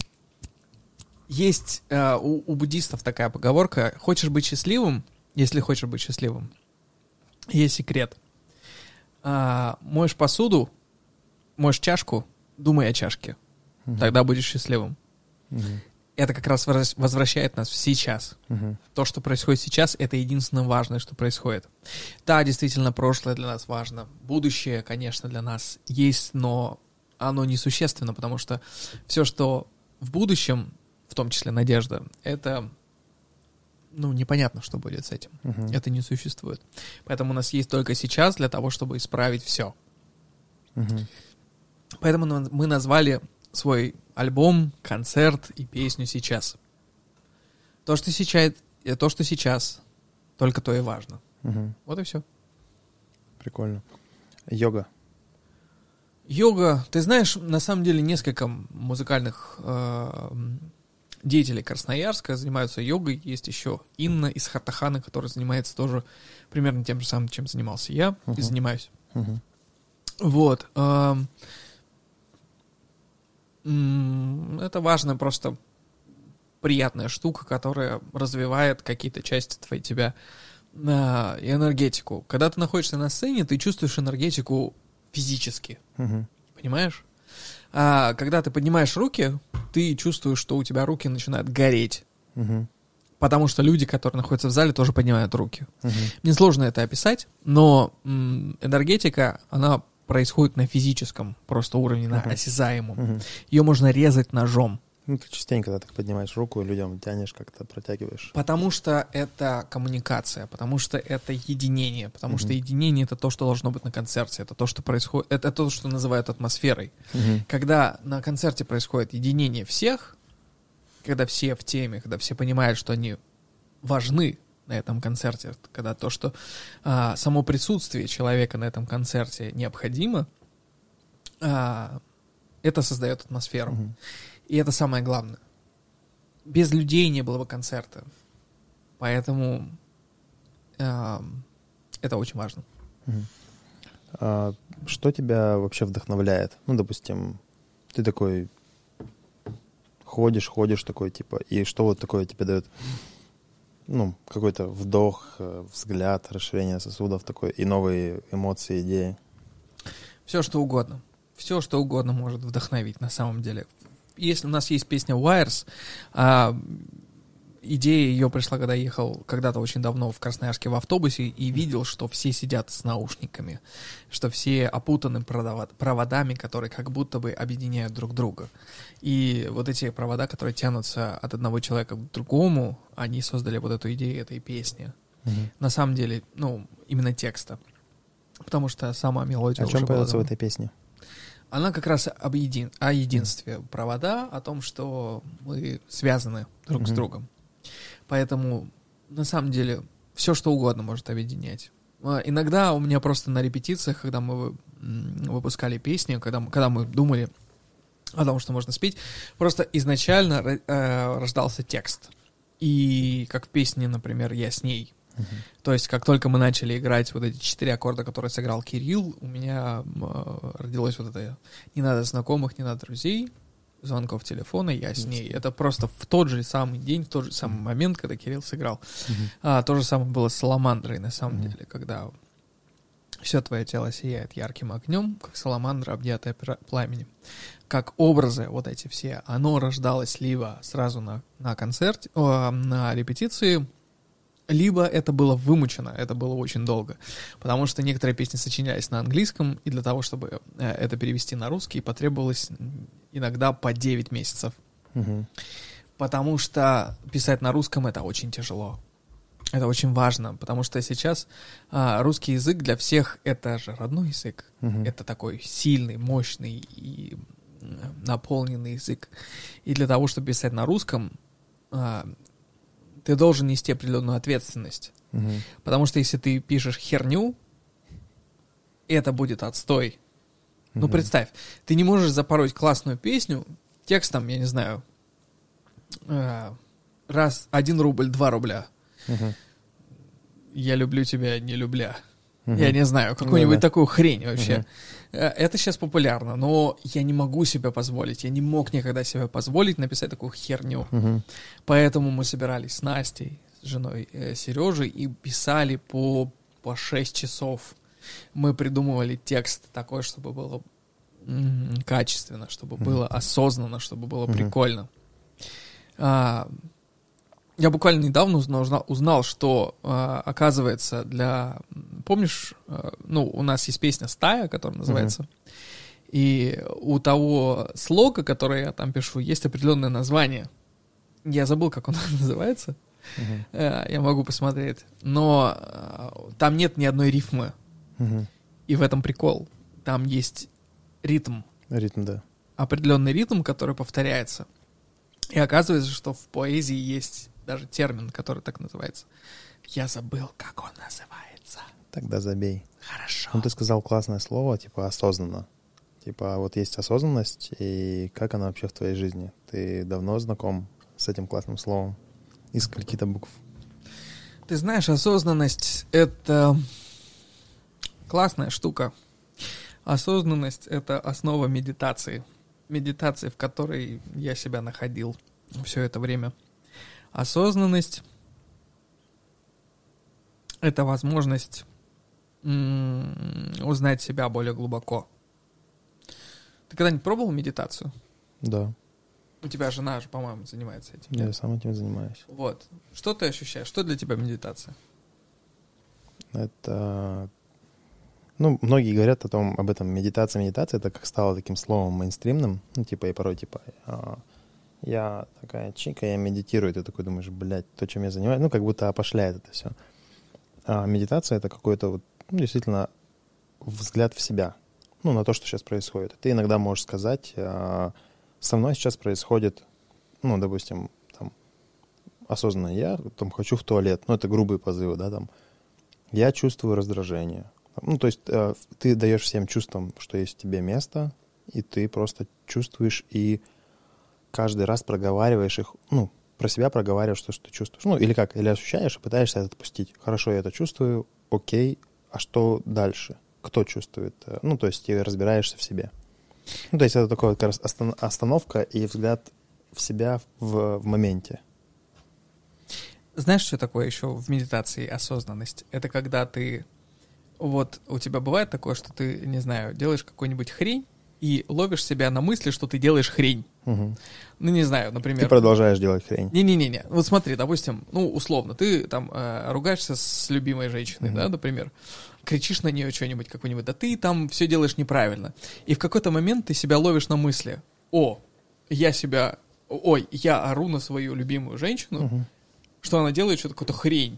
есть э, у, у буддистов такая поговорка: хочешь быть счастливым, если хочешь быть счастливым, есть секрет. А, моешь посуду, моешь чашку, думай о чашке, Мгм. тогда будешь счастливым. Мгм. Это как раз возвращ- возвращает нас в сейчас. Мгм. То, что происходит сейчас, это единственное важное, что происходит. Да, действительно, прошлое для нас важно. Будущее, конечно, для нас есть, но оно несущественно, потому что все, что в будущем, в том числе надежда, это, ну, непонятно, что будет с этим. Мгм. Это не существует. Поэтому у нас есть только сейчас для того, чтобы исправить все. Мгм. Поэтому мы назвали свой альбом, концерт и песню сейчас. То, что сейчас, э, то, что сейчас, только то и важно. Мгм. Вот и все. Прикольно. Йога. Йога, ты знаешь, на самом деле несколько музыкальных э, деятелей Красноярска занимаются йогой. Есть еще Инна из Хартахана, которая занимается тоже примерно тем же самым, чем занимался я и Мгм. занимаюсь. Мгм. Вот. м, Это важная просто приятная штука, которая развивает какие-то части твоей тебя а, и энергетику. Когда ты находишься на сцене, ты чувствуешь энергетику физически, Мгм. понимаешь? А когда ты поднимаешь руки, ты чувствуешь, что у тебя руки начинают гореть. Мгм. Потому что люди, которые находятся в зале, тоже поднимают руки. Мгм. Мне сложно это описать, но энергетика, она происходит на физическом просто уровне, на Мгм. осязаемом. Мгм. Ее можно резать ножом, Ну, ты частенько, когда так поднимаешь руку, людям тянешь, как-то протягиваешь. потому что это коммуникация, потому что это единение, потому Мгм. что единение это то, что должно быть на концерте, это то, что происходит, это то, что называют атмосферой. Мгм. Когда на концерте происходит единение всех, когда все в теме, когда все понимают, что они важны на этом концерте, когда то, что а, само присутствие человека на этом концерте необходимо, а, Это создает атмосферу. Мгм. И это самое главное. Без людей не было бы концерта. Поэтому эм, это очень важно. Мгм. А что тебя вообще вдохновляет? Ну, допустим, ты такой ходишь, ходишь такой, типа, и что вот такое тебе дает, ну, какой-то вдох, э, взгляд, расширение сосудов такой, и новые эмоции, идеи? Все, что угодно. Все, что угодно может вдохновить на самом деле. Если у нас есть песня Wires, а, идея ее пришла, когда ехал когда-то очень давно в Красноярске в автобусе и видел, что все сидят с наушниками, что все опутаны проводами, которые как будто бы объединяют друг друга. И вот эти провода, которые тянутся от одного человека к другому, они создали вот эту идею этой песни. Мгм. На самом деле, ну, именно текста. Потому что сама мелодия О чем поется в этой песне? Она как раз об един... о единстве провода, о том, что мы связаны друг с Мгм. другом. Поэтому, на самом деле, все что угодно может объединять. А, Иногда у меня просто на репетициях, когда мы выпускали песни, когда, мы- когда мы думали о том, что можно спеть, просто изначально э, рождался текст. И как в песне, например, «Я с ней», Мгм. то есть, как только мы начали играть вот эти четыре аккорда, которые сыграл Кирилл, у меня э, родилось вот это «Не надо знакомых, не надо друзей», звонков телефона, я с ней. Это просто в тот же самый день, в тот же самый момент, когда Кирилл сыграл. А, то же самое было с Саламандрой, на самом деле, когда все твое тело сияет ярким огнем, как саламандра, объятая пламенем. Как образы вот эти все, оно рождалось либо сразу на, на концерте, о, на репетиции, либо это было вымучено, это было очень долго. Потому что некоторые песни сочинялись на английском, и для того, чтобы э, это перевести на русский, потребовалось иногда по 9 месяцев. Мгм. Потому что писать на русском это очень тяжело. Это очень важно, потому что сейчас а, русский язык для всех это же родной язык. Мгм. Это такой сильный, мощный и наполненный язык. И для того, чтобы писать на русском, а, ты должен нести определенную ответственность. Мгм. Потому что если ты пишешь херню, это будет отстой. Ну, Мгм. представь, ты не можешь запороть классную песню текстом, я не знаю, э, раз, один рубль, два рубля. Мгм. Я люблю тебя, не любля. Мгм. Я не знаю, какую-нибудь Да-да. такую хрень вообще. Э, Это сейчас популярно, но я не могу себе позволить, я не мог никогда себе позволить написать такую херню. Мгм. Поэтому мы собирались с Настей, с женой э, Сережи, и писали по, по 6 часов. Мы придумывали текст такой, чтобы было м, качественно, чтобы было осознанно, чтобы было Мгм. прикольно. А, я буквально недавно узнал, узнал- что, а, оказывается, для... Помнишь, а, ну, у нас есть песня «Стая», которая называется, и у того слога, который я там пишу, есть определенное название. Я забыл, как он называется. Э, Я могу посмотреть. Но э, там нет ни одной рифмы. Мгм. И в этом прикол. Там есть ритм. Ритм, да. Определенный ритм, который повторяется. И оказывается, что в поэзии есть даже термин, который так называется. Я забыл, как он называется. Тогда забей. Хорошо. Ну, ты сказал классное слово, типа осознанно. Типа вот есть осознанность, и как она вообще в твоей жизни? Ты давно знаком с этим классным словом? Из скольки-то букв? Ты знаешь, осознанность — это классная штука. Осознанность — это основа медитации. Медитации, в которой я себя находил все это время. Осознанность — это возможность узнать себя более глубоко. Ты когда-нибудь пробовал медитацию? Да, У тебя жена же, по-моему, занимается этим. я сам этим занимаюсь. Вот. Что ты ощущаешь? Что для тебя медитация? Это... Ну, многие говорят о том, об этом медитация, медитация, это как стало таким словом мейнстримным, ну, типа, и порой, типа, а, я такая чика, я медитирую, ты такой думаешь, блядь, то, чем я занимаюсь, ну, как будто опошляет это все. А медитация — это какой-то вот, ну, действительно, взгляд в себя, ну, на то, что сейчас происходит. Ты иногда можешь сказать, а, со мной сейчас происходит, ну, допустим, там, осознанно я там хочу в туалет, ну, это грубые позывы, да, там, я чувствую раздражение. Ну, то есть э, ты даешь всем чувствам, что есть в тебе место, и ты просто чувствуешь и каждый раз проговариваешь их, ну, про себя проговариваешь то, что ты чувствуешь. Ну, или как, или ощущаешь и пытаешься это отпустить. Хорошо, я это чувствую, окей, а что дальше? Кто чувствует? Ну, то есть ты разбираешься в себе. Ну, то есть это такая как раз остановка и взгляд в себя в, в моменте. Знаешь, что такое еще в медитации осознанность? Это когда ты... Вот у тебя бывает такое, что ты, не знаю, делаешь какую-нибудь хрень, и ловишь себя на мысли, что ты делаешь хрень. Угу. Ну, не знаю, например... Ты продолжаешь делать хрень. Не-не-не. Вот смотри, допустим, ну, условно, ты там э, ругаешься с любимой женщиной, угу. да, например, кричишь на нее что-нибудь, какую-нибудь, да ты там все делаешь неправильно. И в какой-то момент ты себя ловишь на мысли, о, я себя, ой, я ору на свою любимую женщину, угу. что она делает что-то какую-то хрень.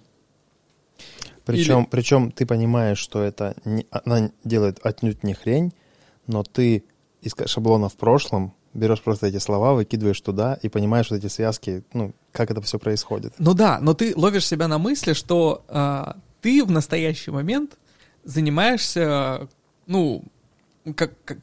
Причем, Или... причем ты понимаешь, что это не, она делает отнюдь не хрень, но ты из шаблона в прошлом берешь просто эти слова, выкидываешь туда и понимаешь вот эти связки, ну, как это все происходит. Ну да, но ты ловишь себя на мысли, что э, ты в настоящий момент занимаешься, ну, как, как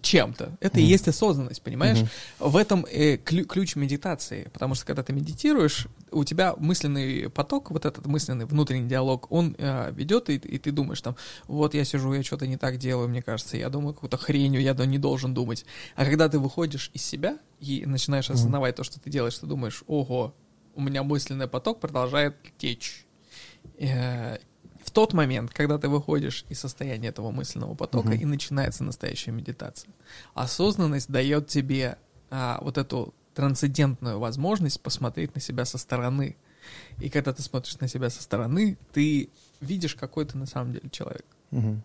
чем-то. Это mm-hmm. и есть осознанность, понимаешь? Mm-hmm. В этом э, ключ, ключ медитации, потому что когда ты медитируешь, у тебя мысленный поток, вот этот мысленный внутренний диалог, он э, ведет, и, и ты думаешь там, вот я сижу, я что-то не так делаю, мне кажется, я думаю какую-то хренью, я не должен думать. А когда ты выходишь из себя и начинаешь осознавать mm-hmm. то, что ты делаешь, ты думаешь, ого, у меня мысленный поток продолжает течь. Тот момент, когда ты выходишь из состояния этого мысленного потока, uh-huh. и начинается настоящая медитация. Осознанность дает тебе а, вот эту трансцендентную возможность посмотреть на себя со стороны. И когда ты смотришь на себя со стороны, ты видишь, какой ты на самом деле человек. Uh-huh.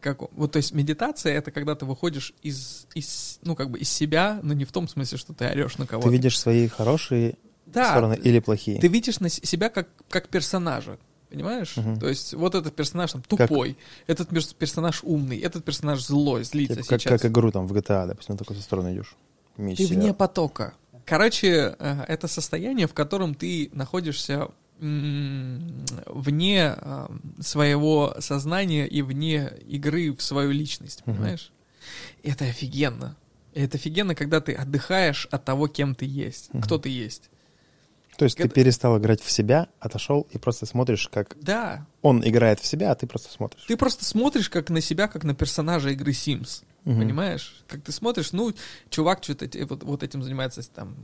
Как, вот, то есть медитация это когда ты выходишь из, из, ну, как бы из себя, но не в том смысле, что ты орешь на кого-то. Ты видишь свои хорошие да, стороны или плохие. Ты видишь на себя как, как персонажа, Понимаешь? Угу. То есть вот этот персонаж там тупой, как... этот персонаж умный, этот персонаж злой, злится типа, как, сейчас. Как игру там в GTA, допустим, такой со стороны идешь. Миссия. Ты вне потока. Короче, э, это состояние, в котором ты находишься вне э, своего сознания и вне игры в свою личность, понимаешь? Угу. Это офигенно. Это офигенно, когда ты отдыхаешь от того, кем ты есть, угу. кто ты есть. То есть это... ты перестал играть в себя, отошел и просто смотришь, как да. он играет в себя, а ты просто смотришь. Ты просто смотришь как на себя, как на персонажа игры Sims. Угу. Понимаешь? Как ты смотришь, ну, чувак что-то вот, вот этим занимается там,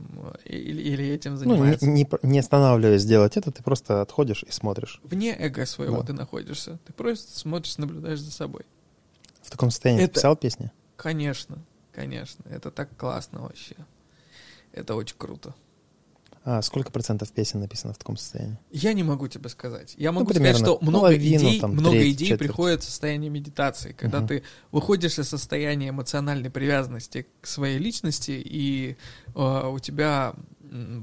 или, или этим занимается. Ну, не, не, не останавливаясь делать это, ты просто отходишь и смотришь. Вне эго своего да. ты находишься. Ты просто смотришь, наблюдаешь за собой. В таком состоянии это... писал песни? Конечно, конечно. Это так классно вообще. Это очень круто. А сколько процентов песен написано в таком состоянии? Я не могу тебе сказать. Я могу ну, примерно, сказать, что много половину, идей, там, много треть, идей четверть. приходит в состояние медитации, когда угу. ты выходишь из состояния эмоциональной привязанности к своей личности, и э, у тебя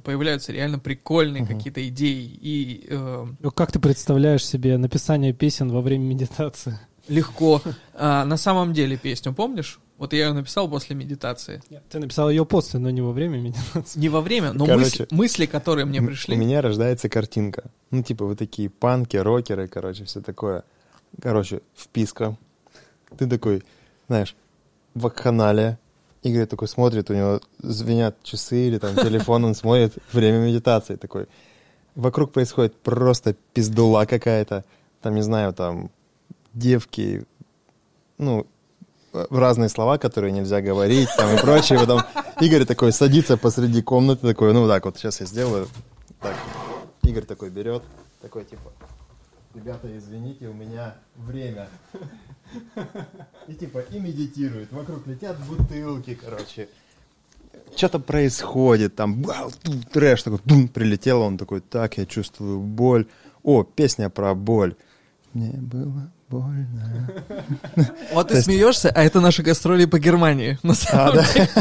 появляются реально прикольные угу. какие-то идеи. И, э, ну, как ты представляешь себе написание песен во время медитации? Легко. А, на самом деле песню помнишь? Вот я ее написал после медитации. Нет, ты написал ее после, но не во время медитации. Не во время, но короче, мысли, мысли, которые мне пришли. У меня рождается картинка. Ну, типа, вы такие панки, рокеры, короче, все такое. Короче, вписка. Ты такой, знаешь, в вакханалия. Игорь такой смотрит, у него звенят часы или там телефон, он смотрит время медитации такой. Вокруг происходит просто пиздула какая-то. Там, не знаю, там девки, ну, разные слова, которые нельзя говорить, там и прочее. Потом Игорь такой садится посреди комнаты, такой, ну так вот, сейчас я сделаю. Так, Игорь такой берет, такой типа, ребята, извините, у меня время. И типа, и медитирует. Вокруг летят бутылки, короче. Что-то происходит, там, вау, трэш такой, бум, прилетел, он такой, так, я чувствую боль. О, песня про боль. Мне было больно. Вот ты смеешься, а это наши гастроли по Германии, на самом деле.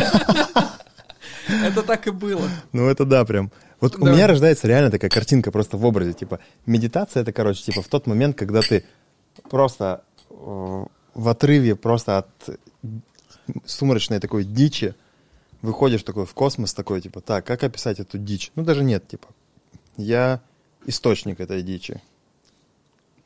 Это так и было. Ну, это да, прям. Вот у меня рождается реально такая картинка просто в образе. Типа, медитация это, короче, типа в тот момент, когда ты просто э, в отрыве просто от сумрачной такой дичи выходишь такой в космос, такой, типа, так, как описать эту дичь? Ну, даже нет, типа, я источник этой дичи.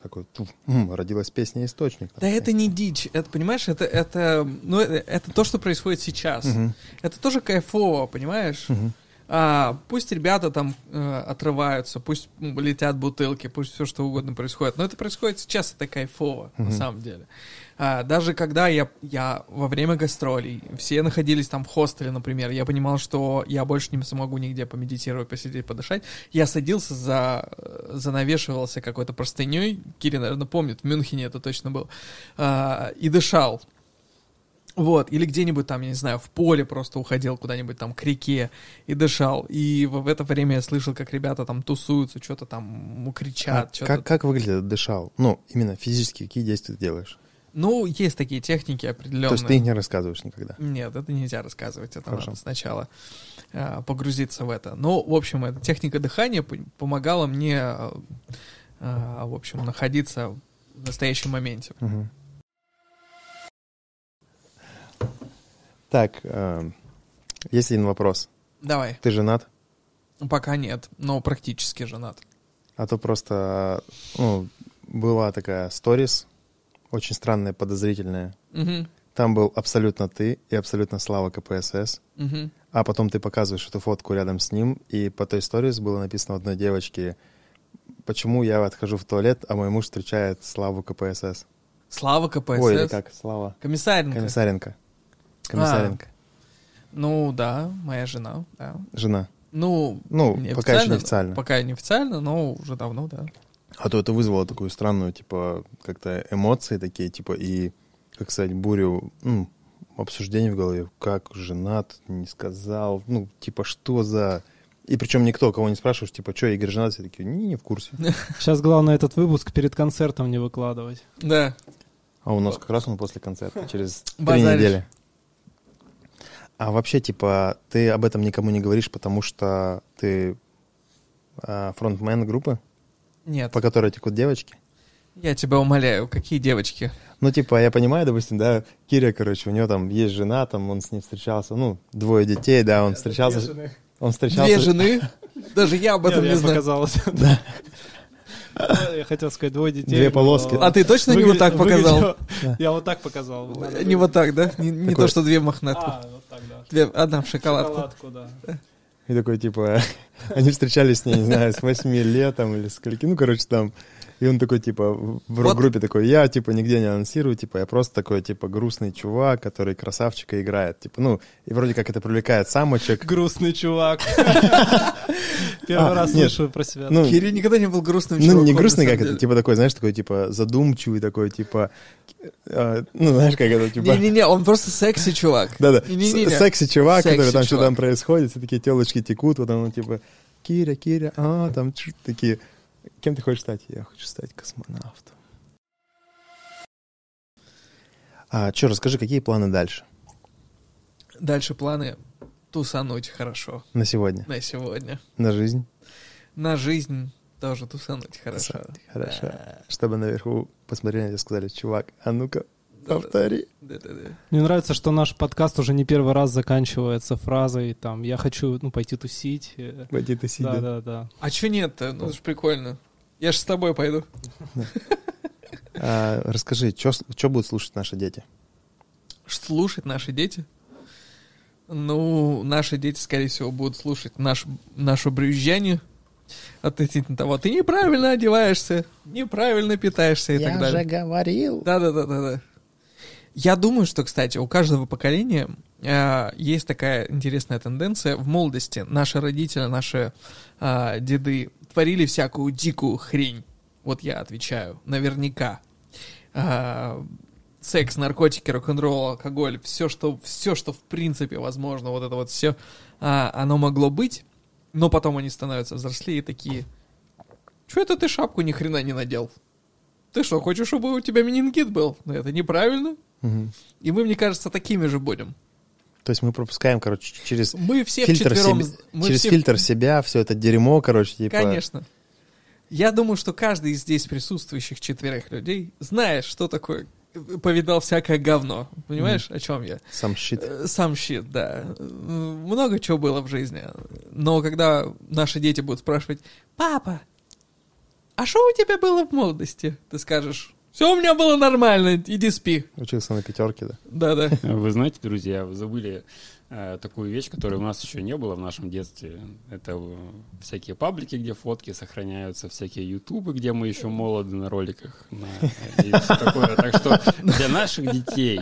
Такой, туф, м, родилась песня «Источник». Да это не дичь, это, понимаешь, это, это, ну, это, это то, что происходит сейчас. Мгм, Это тоже кайфово, понимаешь? мгм. А, пусть ребята там э, отрываются, пусть м, летят бутылки, пусть все что угодно происходит. Но это происходит сейчас, это кайфово, на Мгм. самом деле. А, даже когда я, я во время гастролей, все находились там в хостеле, например, я понимал, что я больше не смогу нигде помедитировать, посидеть, подышать. Я садился, за, э, занавешивался какой-то простыней, Кири, наверное, помнит, в Мюнхене это точно был, а, и дышал. Вот, или где-нибудь там, я не знаю, в поле просто уходил куда-нибудь там к реке и дышал. И в, в это время я слышал, как ребята там тусуются, что-то там м, А кричат, что-то. как, как выглядит дышал? Ну, именно физически, какие действия ты делаешь? Ну, есть такие техники определенные. То есть ты их не рассказываешь никогда? Нет, это нельзя рассказывать, это Хорошо. надо сначала а, погрузиться в это. Ну, в общем, эта техника дыхания помогала мне, а, в общем, находиться в настоящем моменте. Мгм. Так, э, есть один вопрос. Давай. Ты женат? Пока нет, но практически женат. А то просто, ну, была такая сторис, очень странная, подозрительная. Мгм, Там был абсолютно ты и абсолютно Слава КПСС. мгм. А потом ты показываешь эту фотку рядом с ним, и по той сторис было написано одной девочки, почему я отхожу в туалет, а мой муж встречает Славу КПСС. Слава КПСС. Ой, или как, Слава? Комиссаренко. Комиссаренко. Комиссаренко. Ну да, моя жена, да. Жена. Ну, Ну, не пока еще не официально. Пока не официально, но уже давно, да. А то это вызвало такую странную, типа, как-то эмоции такие, типа, и, как сказать, бурю, ну, обсуждений в голове. Как женат, не сказал, ну, типа, что за... И причем никто, кого не спрашиваешь, типа, что, Игорь женат? Все такие, не, не в курсе. Сейчас главное этот выпуск перед концертом не выкладывать. Да. А у нас как раз он после концерта, через три недели. А вообще, типа, ты об этом никому не говоришь, потому что ты а, фронтмен группы, Нет, по которой текут девочки? я тебя умоляю, какие девочки? Ну, типа, я понимаю, допустим, да, Киря, короче, у него там есть жена, там он с ней встречался, ну, двое детей, да, он встречался, он встречался... Две жены? Даже я об этом не знаю. показалось. Я хотел сказать двое детей. Две полоски. А ты точно не вот так показал? Я вот так показал. Не вот так, да? Не, то, что две мохнатых. А, вот так, да. Одна в шоколадку. Шоколадку, да. И такой, типа, они встречались с ней, не знаю, с 8 лет там или скольки, ну, короче, там. И он такой, типа, в в Вот. группе такой, я, типа, нигде не анонсирую, типа, я просто такой, типа, грустный чувак, который красавчика играет. Типа, ну, и вроде как это привлекает самочек. Грустный чувак. Первый А, раз нет. слышу про себя. Ну, Кири никогда не был грустным Ну, чуваком, не на грустный, как это, типа такой, знаешь, такой, типа, задумчивый такой, типа, э, ну, знаешь, как это, типа... Не-не-не, он просто секси чувак. Да-да, секси-чувак, Секси который там что там происходит, все такие телочки текут, вот он, типа, Киря, Киря, а, там такие, кем ты хочешь стать? Я хочу стать космонавтом. А что, расскажи, какие планы дальше Дальше планы тусануть хорошо на сегодня, на сегодня. на жизнь? На жизнь тоже тусануть хорошо. Тусануть хорошо. Да. Чтобы наверху посмотрели и сказали, чувак, а ну-ка. Повтори. Мне нравится, что наш подкаст уже не первый раз заканчивается фразой там «я хочу ну, пойти тусить». Пойди ты сиди. Да, да, да. А чё нет-то? Ну, это ж прикольно. Я ж с тобой пойду. А, расскажи, что будут слушать наши дети? Слушать наши дети? Ну, наши дети, скорее всего, будут слушать наш, наше брюзжание относительно того, ты неправильно одеваешься, неправильно питаешься и так далее. говорил. Да-да-да-да-да. Я думаю, что, кстати, у каждого поколения э, есть такая интересная тенденция. В молодости наши родители, наши э, деды творили всякую дикую хрень. Вот я отвечаю, наверняка. А, секс, наркотики, рок-н-ролл, алкоголь, все что, все, что в принципе возможно, вот это вот все, оно могло быть, но потом они становятся взрослее и такие, что это ты шапку ни хрена не надел? Ты что, хочешь, чтобы у тебя менингит был? Ну, это неправильно. Мгм. И мы, мне кажется, такими же будем. То есть мы пропускаем, короче, через Мы все фильтр, вчетвером... себе- мы через все- фильтр себя, все это дерьмо, короче, типа... Конечно. Я думаю, что каждый из здесь присутствующих четверых людей знает, что такое повидал всякое говно. Понимаешь, о чем я? Сам щит. Э, Сам щит, да. Э, Много чего было в жизни. Но когда наши дети будут спрашивать, папа, а что у тебя было в молодости? Ты скажешь, все у меня было нормально, иди спи. Учился на пятерке, да? Да-да. Вы знаете, друзья, вы забыли э, такую вещь, которой у нас еще не было в нашем детстве. Это э, всякие паблики, где фотки сохраняются, всякие ютубы, где мы еще молоды на роликах. на- и всё такое. Так что для наших детей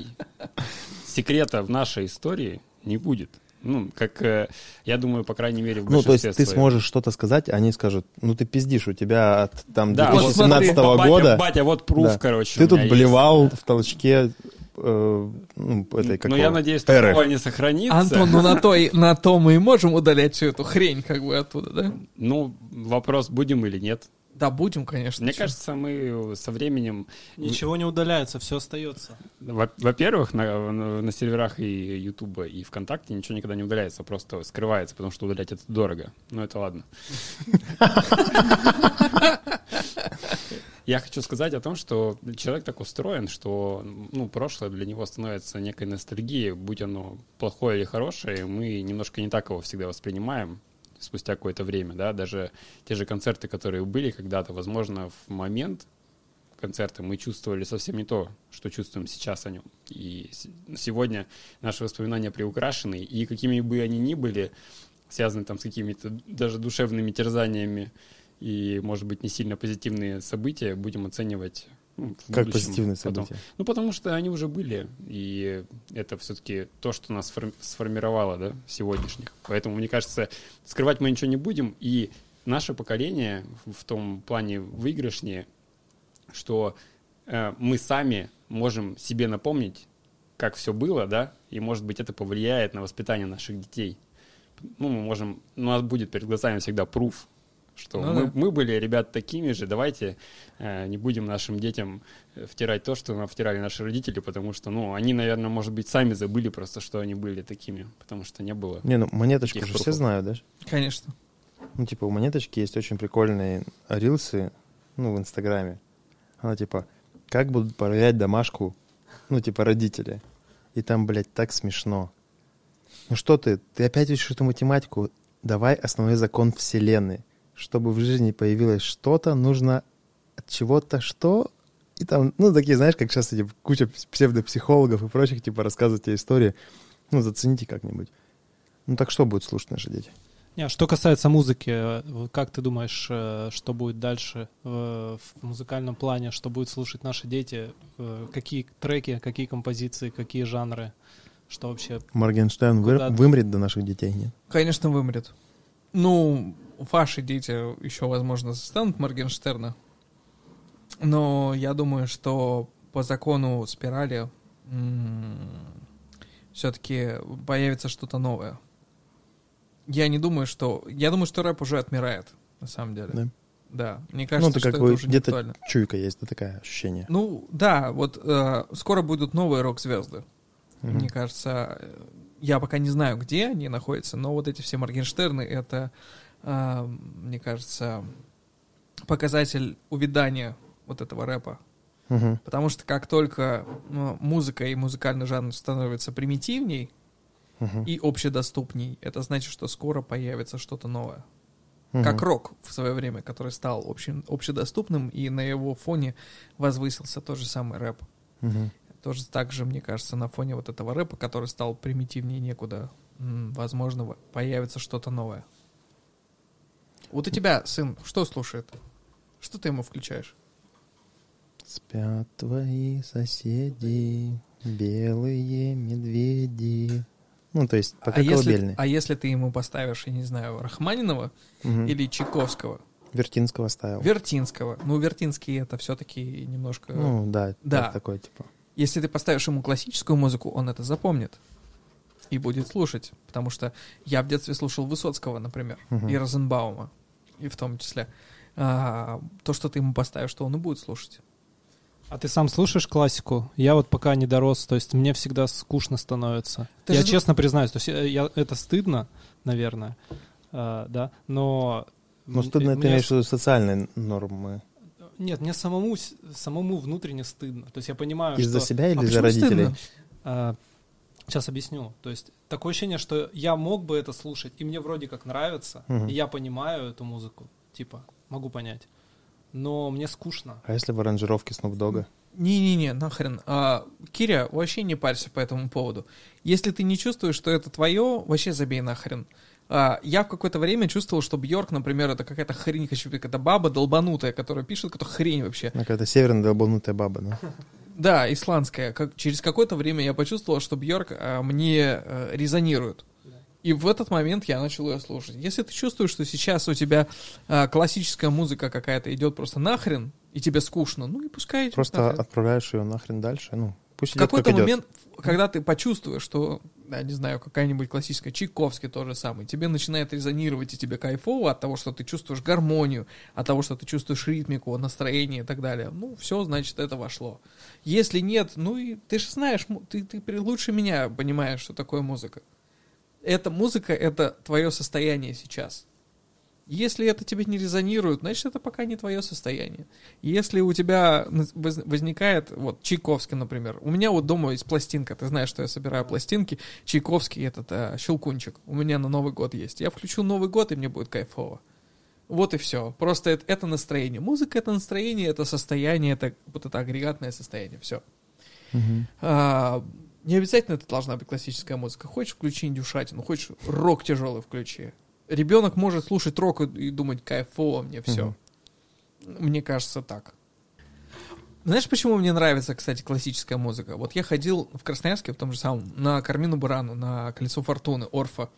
секрета в нашей истории не будет. Ну, как, э, я думаю, по крайней мере, в Ну, то есть ты сможешь что-то сказать, а они скажут, ну ты пиздишь, у тебя от там Да, вот 2017 смотри, Батя- года Батя, вот пруф, Да. короче. ты у тут меня есть. блевал в толчке э, ну, этой Ну, я надеюсь, Эры. такого не сохранится. Антон, ну на то, и- на то мы и можем удалять всю эту хрень как бы оттуда, да? Ну, вопрос, будем или нет. Да, будем, конечно. Мне чё. кажется, мы со временем... Ничего не удаляется, все остается. Во- Во-первых, на, на- серверах и Ютуба, и ВКонтакте ничего никогда не удаляется, просто скрывается, потому что удалять это дорого. Ну, это ладно. Я хочу сказать о том, что человек так устроен, что ну, прошлое для него становится некой ностальгией, будь оно плохое или хорошее, мы немножко не так его всегда воспринимаем спустя какое-то время, да, даже те же концерты, которые были когда-то, возможно, в момент концерта мы чувствовали совсем не то, что чувствуем сейчас о нем. И сегодня наши воспоминания приукрашены, и какими бы они ни были, связаны там с какими-то даже душевными терзаниями и, может быть, не сильно позитивные события, будем оценивать ну, Как будущем позитивные потом. события. Ну, потому что они уже были, и это все-таки то, что нас сформи- сформировало, да, сегодняшних. Поэтому, мне кажется, скрывать мы ничего не будем, и наше поколение в в том плане выигрышнее, что э, мы сами можем себе напомнить, как все было, да, и, может быть, это повлияет на воспитание наших детей. Ну, мы можем, у нас будет перед глазами всегда пруф, что Ну мы, да. мы были ребят такими же, давайте э, не будем нашим детям э, втирать то, что нам втирали наши родители, потому что, ну, они, наверное, может быть, сами забыли просто, что они были такими, потому что не было. Не, ну монеточку же все знают, да? Конечно. Ну, типа, у монеточки есть очень прикольные рилсы, ну, в Инстаграме. Она, типа, как будут проверять домашку, ну, типа, родители. И там, блядь, так смешно. Ну что ты, ты опять учишь эту математику? Давай основной закон Вселенной. Чтобы в жизни появилось что-то, нужно от чего-то что? И там, ну, такие, знаешь, как сейчас эти куча псевдопсихологов и прочих, типа, рассказывают тебе истории. Ну, зацените как-нибудь. Ну, так что будут слушать наши дети? Не, а что касается музыки, э, как ты думаешь, э, что будет дальше э, в музыкальном плане, что будут слушать наши дети, какие треки, какие композиции, какие жанры, что вообще? Моргенштерн вы- вымрет до наших детей, нет? Конечно, вымрет. Ну, ваши дети еще, возможно, застанут Моргенштерна. Но я думаю, что по закону спирали все-таки появится что-то новое. Я не думаю, что... Я думаю, что рэп уже отмирает, на самом деле. Да. Да, мне Ну, кажется, это что как это бы уже не где-то актуально. чуйка есть, да, такое ощущение. Ну, да, вот э, скоро будут новые рок-звезды. Мгм. Мне кажется, э, я пока не знаю, где они находятся, но вот эти все Моргенштерны, это, мне кажется, показатель увядания вот этого рэпа. Мгм. Потому что как только ну, музыка и музыкальный жанр становятся примитивней Мгм. и общедоступней, это значит, что скоро появится что-то новое. Мгм. Как рок в свое время, который стал общем, общедоступным, и на его фоне возвысился тот же самый рэп. Мгм. Тоже так же, мне кажется, на фоне вот этого рэпа, который стал примитивнее некуда, возможно, во- появится что-то новое. Вот у тебя сын что слушает? Что ты ему включаешь? Спят твои соседи, белые медведи. Ну, то есть, пока а, если, колыбельные. а если ты ему поставишь, я не знаю, Рахманинова Мгм. или Чайковского, Вертинского ставил. Вертинского? Ну, Вертинский это все-таки немножко... Ну, да, Да. так- такой, типа. Если ты поставишь ему классическую музыку, он это запомнит и будет слушать. Потому что я в детстве слушал Высоцкого, например, Мгм. и Розенбаума, и в том числе. А, то, что ты ему поставишь, то он и будет слушать. А ты сам слушаешь классику? Я вот пока не дорос, то есть мне всегда скучно становится. Ты я же- честно признаюсь, то есть я, я- это стыдно, наверное, а, да, но... Ну, м- стыдно, ты мне имеешь в виду социальные нормы. Нет, мне самому, самому внутренне стыдно. То есть я понимаю, Из-за что... себя или А из-за родителей? стыдно? А, сейчас объясню. То есть такое ощущение, что я мог бы это слушать, и мне вроде как нравится, Мгм. и я понимаю эту музыку, типа, могу понять. но мне скучно. А если в аранжировке Snoop Dogg? Не-не-не, нахрен. А, Киря, вообще не парься по этому поводу. Если ты не чувствуешь, что это твое, вообще забей нахрен. А, я в какое-то время чувствовал, что Бьорк, например, это какая-то хрень, какая-то баба долбанутая, которая пишет какую-то хрень вообще. Какая-то северная долбанутая баба, да? Да, исландская. Как, через какое-то время я почувствовал, что Бьорк а, мне а, резонирует. И в этот момент я начал ее слушать. Если ты чувствуешь, что сейчас у тебя а, классическая музыка какая-то идет просто нахрен, и тебе скучно, ну и пускай Просто нахрен. отправляешь ее нахрен дальше, ну, пусть В какой-то как идет. момент, когда ты почувствуешь, что, да, не знаю, какая-нибудь классическая, Чайковский тот же самый, тебе начинает резонировать, и тебе кайфово от того, что ты чувствуешь гармонию, от того, что ты чувствуешь ритмику, настроение и так далее. Ну, все, значит, это вошло. Если нет, ну и ты же знаешь, ты, ты лучше меня понимаешь, что такое музыка. Эта музыка — это твое состояние сейчас. Если это тебе не резонирует, значит, это пока не твое состояние. Если у тебя возникает, вот, Чайковский, например. У меня вот дома есть пластинка, ты знаешь, что я собираю пластинки. Чайковский этот а, щелкунчик. У меня на Новый год есть. Я включу Новый год, и мне будет кайфово. Вот и все. Просто это, это настроение. Музыка — это настроение, это состояние, это вот это агрегатное состояние. Все. Мгм. А, не обязательно это должна быть классическая музыка. Хочешь, включи индюшатину, хочешь, рок тяжелый включи. Ребенок может слушать рок и, и думать, кайфово мне все. Мне кажется так. Знаешь, почему мне нравится, кстати, классическая музыка? Вот я ходил в Красноярске, в том же самом, на Кармину Бурану, на Колесо Фортуны, Орфа.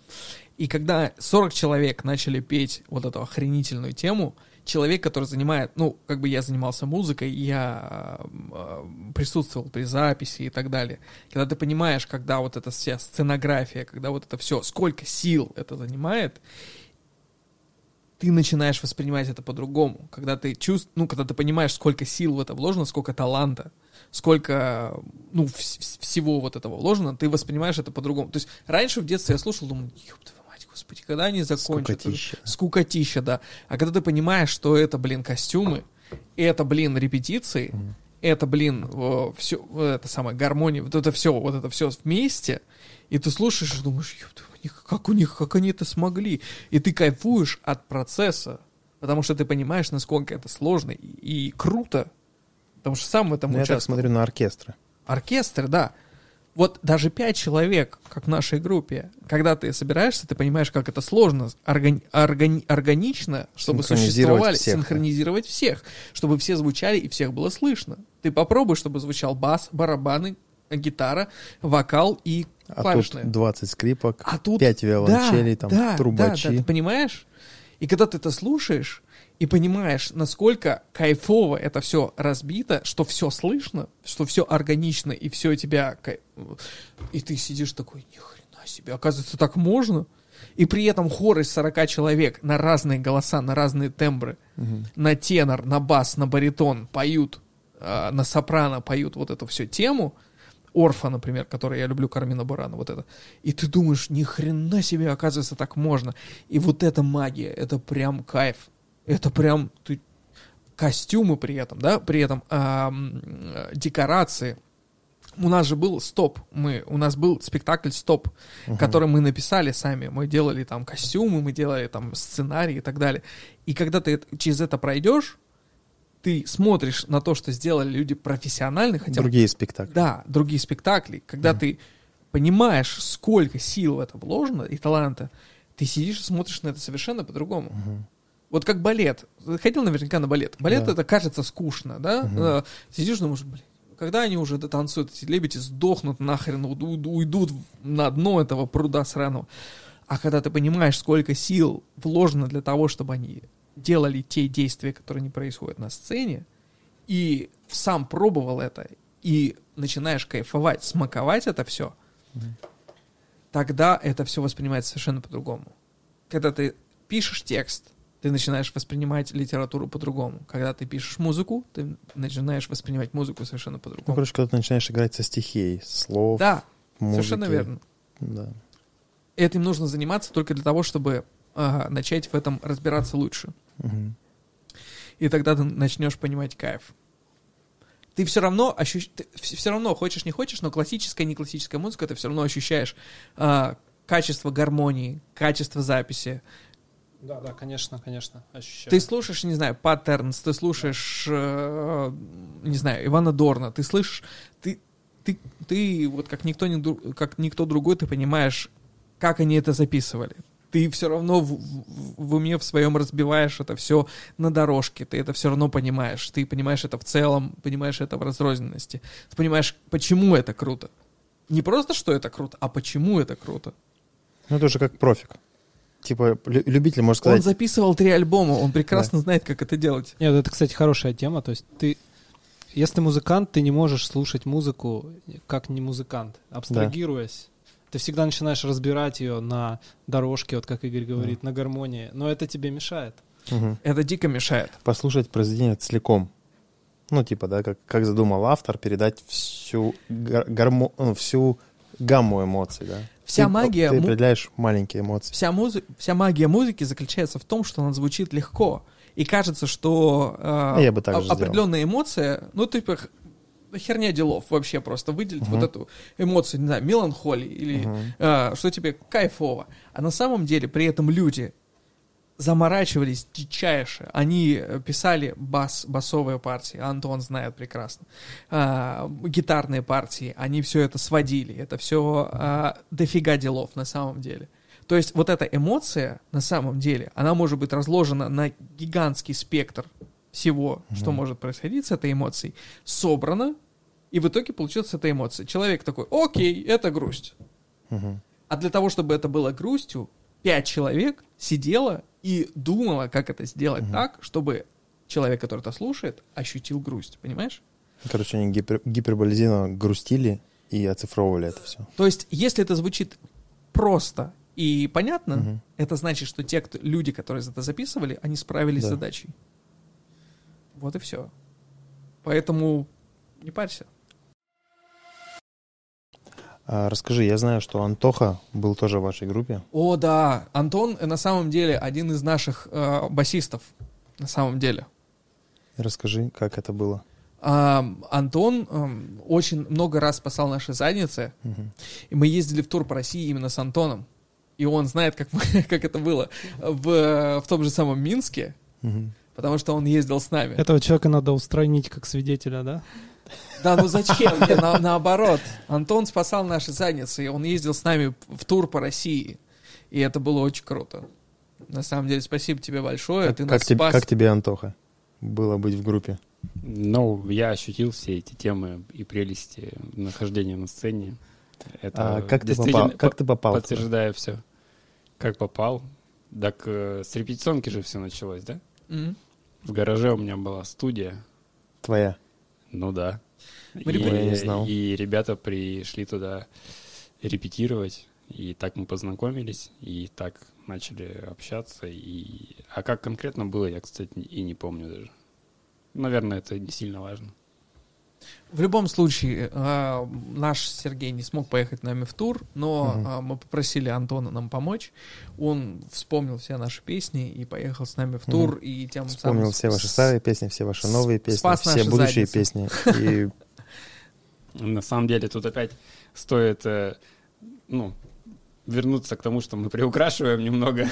И когда 40 человек начали петь вот эту охренительную тему, человек, который занимает, ну, как бы я занимался музыкой, я э, присутствовал при записи и так далее. Когда ты понимаешь, когда вот эта вся сценография, когда вот это все, сколько сил это занимает, ты начинаешь воспринимать это по-другому. Когда ты чувств, ну, когда ты понимаешь, сколько сил в это вложено, сколько таланта, сколько, ну, вс- вс- всего вот этого вложено, ты воспринимаешь это по-другому. То есть раньше в детстве я слушал, думал, ёб господи, когда они закончат? Скукотища. Скукотища, да. А когда ты понимаешь, что это, блин, костюмы, это, блин, репетиции, это, блин, все, это самое, гармония, вот это все, вот это все вместе, и ты слушаешь и думаешь, «Ёб твою мать, как у них, как они это смогли? И ты кайфуешь от процесса, потому что ты понимаешь, насколько это сложно и, и круто, потому что сам в этом Ну, я так участвовал. смотрю на оркестры. Оркестр, да. Вот даже пять человек, как в нашей группе, когда ты собираешься, ты понимаешь, как это сложно, органи- органи- органично, чтобы существовали, всех, да. синхронизировать всех, чтобы все звучали и всех было слышно. Ты попробуй, чтобы звучал бас, барабаны, гитара, вокал и А клавишные. тут 20 скрипок, А тут 5 виолончелей, да, там, да, трубачи. Да, да, ты понимаешь? И когда ты это слушаешь и понимаешь, насколько кайфово это все разбито, что все слышно, что все органично и все тебя... кай- И ты сидишь такой, ни хрена себе, оказывается, так можно? И при этом хор из 40 человек на разные голоса, на разные тембры, Мгм. на тенор, на бас, на баритон поют, а, на сопрано поют вот эту всю тему, Орфа, например, который я люблю, Кармина Бурана, вот это. И ты думаешь, ни хрена себе, оказывается, так можно. И вот эта магия, это прям кайф. Это прям ты костюмы при этом, да, при этом э, декорации. У нас же был стоп, мы, у нас был спектакль стоп, который мы написали сами. Мы делали там костюмы, мы делали там сценарий и так далее. И когда ты через это пройдешь, ты смотришь на то, что сделали люди профессионально, хотя Другие спектакли. да, другие спектакли, когда ты понимаешь, сколько сил в это вложено и таланта, ты сидишь и смотришь на это совершенно по-другому. Вот как балет. Ходил наверняка на балет. Балет Да. это кажется скучно, да? Э, Сидишь, думаешь, блин, когда они уже танцуют, эти лебеди сдохнут нахрен, уйду- уйдут на дно этого пруда сраного. А когда ты понимаешь, сколько сил вложено для того, чтобы они делали те действия, которые не происходят на сцене, и сам пробовал это, и начинаешь кайфовать, смаковать это все, тогда это все воспринимается совершенно по-другому. Когда ты пишешь текст, ты начинаешь воспринимать литературу по-другому. Когда ты пишешь музыку, ты начинаешь воспринимать музыку совершенно Ну, по-другому. короче, когда ты начинаешь играть со стихией, слов, да, музыки. совершенно верно. Да. Этим нужно заниматься только для того, чтобы а, начать в этом разбираться лучше. Мгм. И тогда ты начнешь понимать кайф. Ты все равно ощущ... ты все равно хочешь не хочешь, но классическая не классическая музыка, ты все равно ощущаешь а, качество гармонии, качество записи, Да, да, конечно, конечно, ощущаю. Ты слушаешь, не знаю, Паттернс, ты слушаешь, э, не знаю, Ивана Дорна, ты слышишь, ты, ты, ты вот как никто, не, как никто другой, ты понимаешь, как они это записывали. Ты все равно в, в- в уме в своем разбиваешь это все на дорожке, ты это все равно понимаешь. Ты понимаешь это в целом, понимаешь это в разрозненности. Ты понимаешь, почему это круто. Не просто, что это круто, а почему это круто. Ну, это уже как профик. Типа, лю- любитель, можно Он сказать, записывал три альбома, он прекрасно знает, как это делать. Нет, это, кстати, хорошая тема. То есть ты, если ты музыкант, ты не можешь слушать музыку как не музыкант, абстрагируясь. Ты всегда начинаешь разбирать ее на дорожке, вот как Игорь говорит, на гармонии. Но это тебе мешает. мгм, Это дико мешает. послушать произведение целиком. Ну, типа, да, как, как задумал автор, передать всю, гар- гармо- ну, всю гамму эмоций, да. Вся Ты- магия Ты му- определяешь маленькие эмоции. Вся, музы- вся магия музыки заключается в том, что она звучит легко. И кажется, что э, Я бы так о- же сделал. определенная эмоция, ну, типа, х- херня делов вообще просто выделить Мгм. вот эту эмоцию, не знаю, меланхолии или Мгм. э, что тебе кайфово. А на самом деле при этом люди заморачивались дичайше. Они э, писали бас, басовые партии, Антон знает прекрасно. А, гитарные партии, они все это сводили. Это все дофига делов на самом деле. То есть вот эта эмоция на самом деле, она может быть разложена на гигантский спектр всего, что может происходить с этой эмоцией, собрана, и в итоге получилась эта эмоция. Человек такой, окей, это грусть. Мгм. А для того, чтобы это было грустью, пять человек сидело и думало, как это сделать так, чтобы человек, который это слушает, ощутил грусть. Понимаешь? Короче, они гипер, гиперболизированно грустили и оцифровывали это все. То есть, если это звучит просто и понятно, Мгм. это значит, что те кто, люди, которые это записывали, они справились Да. с задачей. Вот и все. Поэтому не парься. А, расскажи, я знаю, что Антоха был тоже в вашей группе. О, да, Антон э, на самом деле один из наших э, басистов. На самом деле. Расскажи, как это было. А, Антон эм, очень много раз спасал наши задницы, Мгм. и мы ездили в тур по России именно с Антоном. И он знает, как, мы- как это было в, в том же самом Минске, Мгм. потому что он ездил с нами. Этого человека надо устранить как свидетеля, да? Да, ну зачем? Не, на- наоборот. Антон спасал наши задницы, и он ездил с нами в тур по России. И это было очень круто. На самом деле, спасибо тебе большое. Как, Ты как нас тебе, спас. как тебе, Антоха, было быть в группе? Ну, я ощутил все эти темы и прелести нахождения на сцене. Это А как ты попал? Как ты попал? туда? подтверждаю все. Как попал? Так э, с репетиционки же все началось, да? М. В гараже у меня была студия. Твоя. Ну да. Мы и. Я не знал. и ребята пришли туда репетировать. И так мы познакомились, и так начали общаться. И... А как конкретно было, я, кстати, и не помню даже. Наверное, это не сильно важно. В любом случае, э, наш Сергей не смог поехать с нами в тур, но Мгм. э, мы попросили Антона нам помочь. Он вспомнил все наши песни и поехал с нами в тур. И тем Вспомнил самым все ваши старые песни, все ваши новые песни, спас все будущие задницы. песни. И На самом деле тут опять стоит э, ну, вернуться к тому, что мы приукрашиваем немного,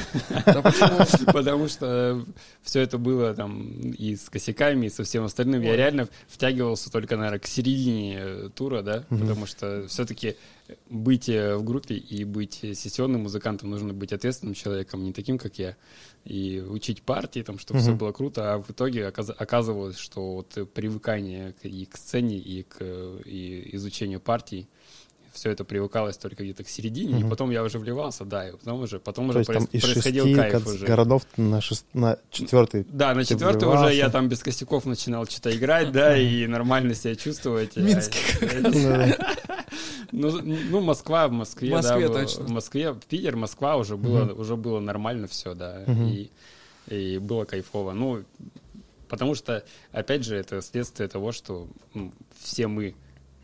потому что все это было там и с косяками, и со всем остальным. Я реально втягивался только, наверное, к середине э, тура, да, потому что все-таки быть э, в группе и быть сессионным музыкантом нужно быть ответственным человеком, не таким, как я, и учить партии, там, чтобы все было круто, а в итоге оказ- оказывалось, что вот привыкание и к сцене, и к э, изучению партий, все это привыкалось только где-то к середине, и Мгм. потом я уже вливался, да, и потом уже, потом то уже проис- из происходил шести кайф уже. городов на, шест- на четвертый. Да, на Ты четвертый уже я там без косяков начинал что-то играть, да, и нормально себя чувствовать. Минске. Ну, ну, Москва, в Москве, В Москве да, точно. в Москве, Питер, Москва уже было, уже было нормально все, да, и, и было кайфово. Ну, потому что, опять же, это следствие того, что ну, все мы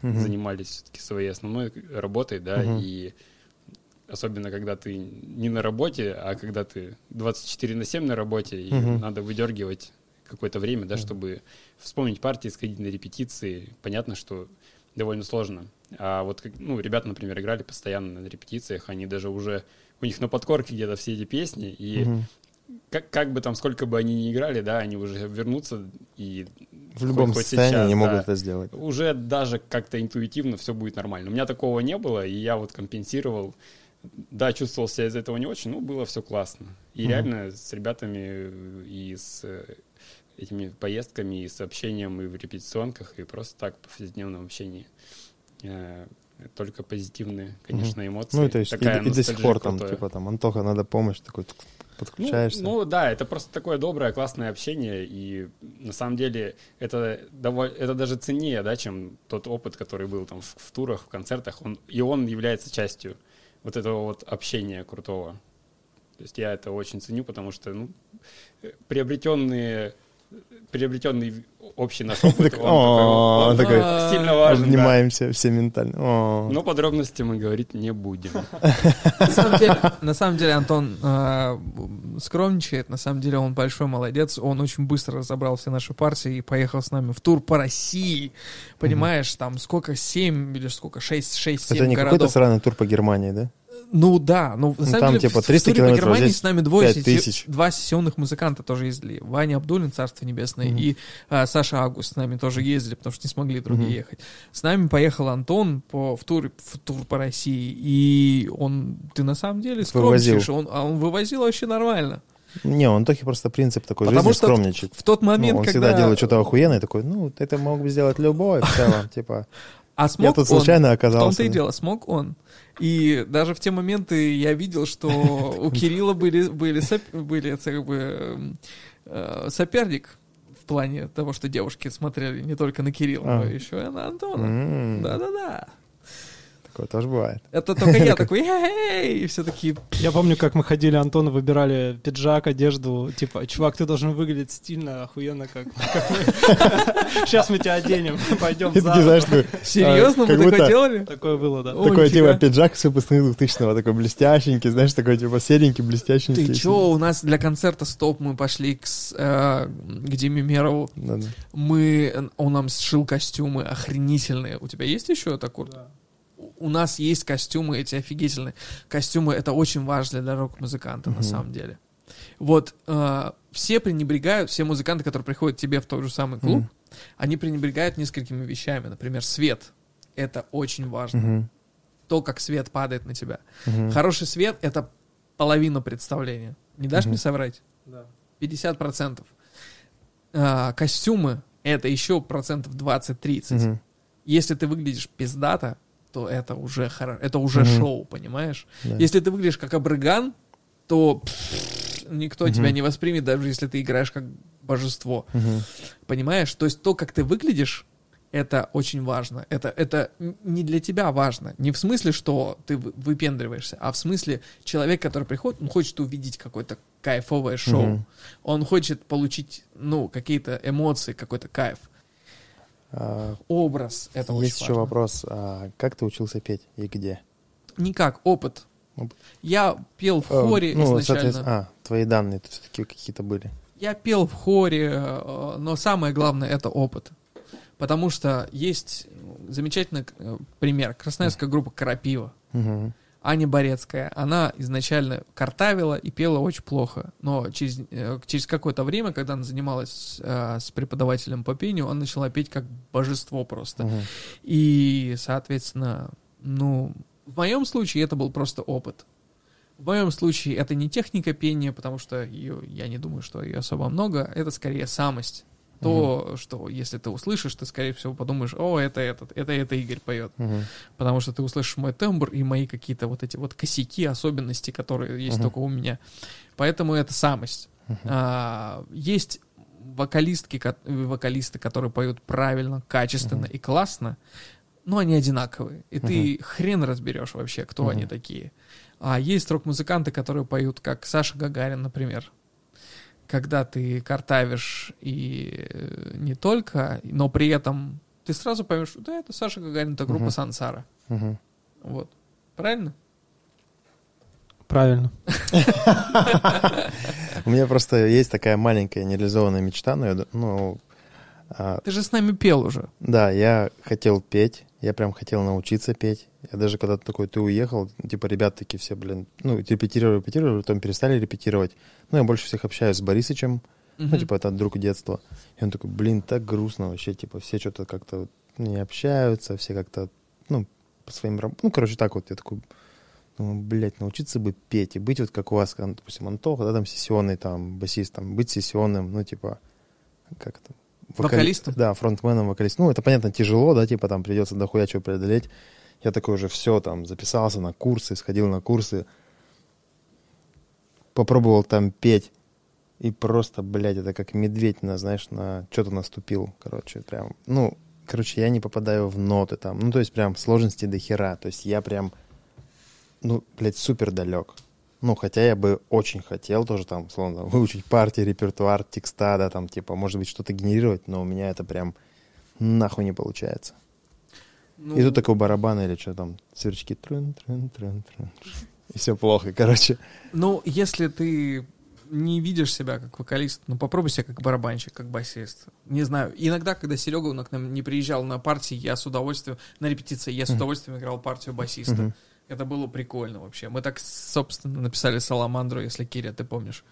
Мгм. занимались все-таки своей основной работой, да, Мгм. и особенно когда ты не на работе, а когда ты 24 на 7 на работе, и надо выдергивать какое-то время, да, чтобы вспомнить партии, сходить на репетиции. Понятно, что довольно сложно. А вот, ну, ребята, например, играли постоянно на репетициях, они даже уже, у них на подкорке где-то все эти песни, и Мгм. Как, как бы там, сколько бы они ни играли, да, они уже вернутся и В любом хоть состоянии сейчас, могут да. это сделать. уже даже как-то интуитивно все будет нормально. У меня такого не было, и я вот компенсировал. Да, чувствовал себя из этого не очень, но было все классно. И Мгм. реально с ребятами э, и с э, этими поездками, и с общением и в репетиционках, и просто так в повседневном общении. э, Только позитивные, конечно, эмоции. Ну, и то есть и, Такая и до сих пор там, крутая. типа, там, Антоха, надо помощь, такой тк, Ну, подключаешься. Ну, да, это просто такое доброе, классное общение, и на самом деле это, доволь- это даже ценнее, да, чем тот опыт, который был там в, в турах, в концертах, он, и он является частью вот этого вот общения крутого. То есть я это очень ценю, потому что ну, приобретенные приобретенный общий наш опыт, Так, он «О, такой- сильно важен, да. Обнимаемся все ментально. О. Но подробности мы говорить не будем. На самом деле, Антон э, скромничает, на самом деле он большой молодец, он очень быстро разобрал все наши партии и поехал с нами в тур по России, понимаешь, там сколько, 7 или сколько, 6, 6, 7 Это не какой-то городов. сраный тур по Германии, да? Ну да, ну, на Ну, самом там, деле, типа, в- 300 в туре по Германии с нами двое 5 сессию- тысяч. два сессионных музыканта тоже ездили. Ваня Абдулин, Царство Небесное, Мгм. и а, Саша Агус с нами тоже ездили, потому что не смогли другие Мгм. ехать. С нами поехал Антон по, в, тур, в тур по России, и он, ты на самом деле скромничаешь, он, а он вывозил вообще нормально. Не, он Антохи просто принцип такой Потому жизни скромничает. В тот момент, Ну, он когда... всегда делает что-то охуенное, такой, ну, это мог бы сделать любой в целом, типа. А смог Я тут он? случайно В оказался. том-то и дело, смог он. И даже в те моменты я видел, что у Кирилла были, были, были как бы, эм, э, соперник в плане того, что девушки смотрели не только на Кирилла, но А. еще и на Антона. Да-да-да. Такое тоже бывает. Это только я такой, эй, и все такие, Я помню, как мы ходили, Антон, выбирали пиджак, одежду. Типа, чувак, ты должен выглядеть стильно, охуенно, как, Сейчас мы тебя оденем, пойдем И такие, знаешь, такой, серьезно, а, мы такое делали? Такое было, да. Такой, типа, пиджак с выпускных 2000 такой блестященький, знаешь, такой, типа, серенький, блестященький. Ты чё, у нас для концерта «Стоп» мы пошли к, э, Диме Мерову. Мы, он нам сшил костюмы охренительные. У тебя есть еще это, Курт? У нас есть костюмы эти офигительные. Костюмы это очень важно для рок-музыканта на Мгм. самом деле. Вот э, все пренебрегают, все музыканты, которые приходят к тебе в тот же самый клуб, Мгм. они пренебрегают несколькими вещами. Например, свет. Это очень важно. Мгм. То, как свет падает на тебя. Мгм. Хороший свет — это половина представления. Не дашь Мгм. мне соврать? Да. 50%. А, костюмы — это еще процентов 20-30. Мгм. Если ты выглядишь пиздато, то это уже, хоро- это уже Мгм. шоу, понимаешь? Да. Если ты выглядишь как абрыган, то пфф, никто Мгм. тебя не воспримет, даже если ты играешь как божество. Мгм. Понимаешь? То есть то, как ты выглядишь, это очень важно. Это, это не для тебя важно. Не в смысле, что ты вы- выпендриваешься, а в смысле человек, который приходит, он хочет увидеть какое-то кайфовое шоу. Мгм. Он хочет получить, ну, какие-то эмоции, какой-то кайф. А, Образ. Это Есть еще важно. вопрос, а как ты учился петь и где? Никак, опыт. Опыт. Я пел в Э, хоре ну, изначально. а, твои данные все-таки какие-то были. Я пел в хоре, э, но самое главное это опыт. Потому что есть замечательный э, пример. Красноярская группа Крапива. Мгм. Аня Борецкая, она изначально картавила и пела очень плохо, но через, э, через какое-то время, когда она занималась э, с преподавателем по пению, она начала петь как божество просто. Мгм. И, соответственно, ну, в моем случае это был просто опыт. В моем случае это не техника пения, потому что ее, я не думаю, что ее особо много, это скорее самость. То, что если ты услышишь, ты, скорее всего, подумаешь, о, это этот, это, это Игорь поет. Мгм. Потому что ты услышишь мой тембр и мои какие-то вот эти вот косяки, особенности, которые есть Мгм. только у меня. Поэтому это самость. Мгм. А, есть вокалистки, вокалисты, которые поют правильно, качественно Мгм. и классно, но они одинаковые. И ты хрен разберешь вообще, кто Мгм. они такие. А есть рок-музыканты, которые поют, как Саша Гагарин, например. Когда ты картавишь и э, не только, но при этом ты сразу поймешь, что да, это Саша Гагарин, это группа Мгм. Сансара. Мгм. Вот. Правильно? Правильно. У меня просто есть такая маленькая нереализованная мечта, но ну, а, Ты же с нами пел уже. да, я хотел петь, Я прям хотел научиться петь. Я даже когда такой, ты уехал, типа, ребят такие все, блин, ну, репетировали, репетировали, потом перестали репетировать. Ну, я больше всех общаюсь с Борисычем, ну, Мгм. типа, это друг детства. И он такой, блин, так грустно вообще, типа, все что-то как-то не общаются, все как-то, ну, по своим работам. Ну, короче, так вот, я такой, думаю, блядь, научиться бы петь и быть вот как у вас, допустим, Антоха, да, там, сессионный, там, басист, там, быть сессионным, ну, типа, как это? Вокали- Вокалистом? Да, фронтменом, вокалистом. Ну, это, понятно, тяжело, да, типа, там, придется дохуя чего преодолеть. Я такой уже все, там, записался на курсы, сходил на курсы, попробовал там петь, и просто, блядь, это как медведь, на, знаешь, на что-то наступил, короче, прям, ну, короче, я не попадаю в ноты там, ну, то есть прям сложности до хера, то есть я прям, ну, блядь, супер далек. Ну, хотя я бы очень хотел тоже там, словно, выучить партии, репертуар, текста, да, там, типа, может быть, что-то генерировать, но у меня это прям нахуй не получается. Ну, И тут такой барабан или что там, сверчки, трын, трын, трын, трын. И все плохо, короче. Ну, если ты не видишь себя как вокалист, ну попробуй себя как барабанщик, как басист. Не знаю. Иногда, когда Серега к нам не приезжал на партии, я с удовольствием, на репетиции, я с удовольствием играл партию басиста. Это было прикольно вообще. Мы так, собственно, написали Саламандру, если Киря, ты помнишь.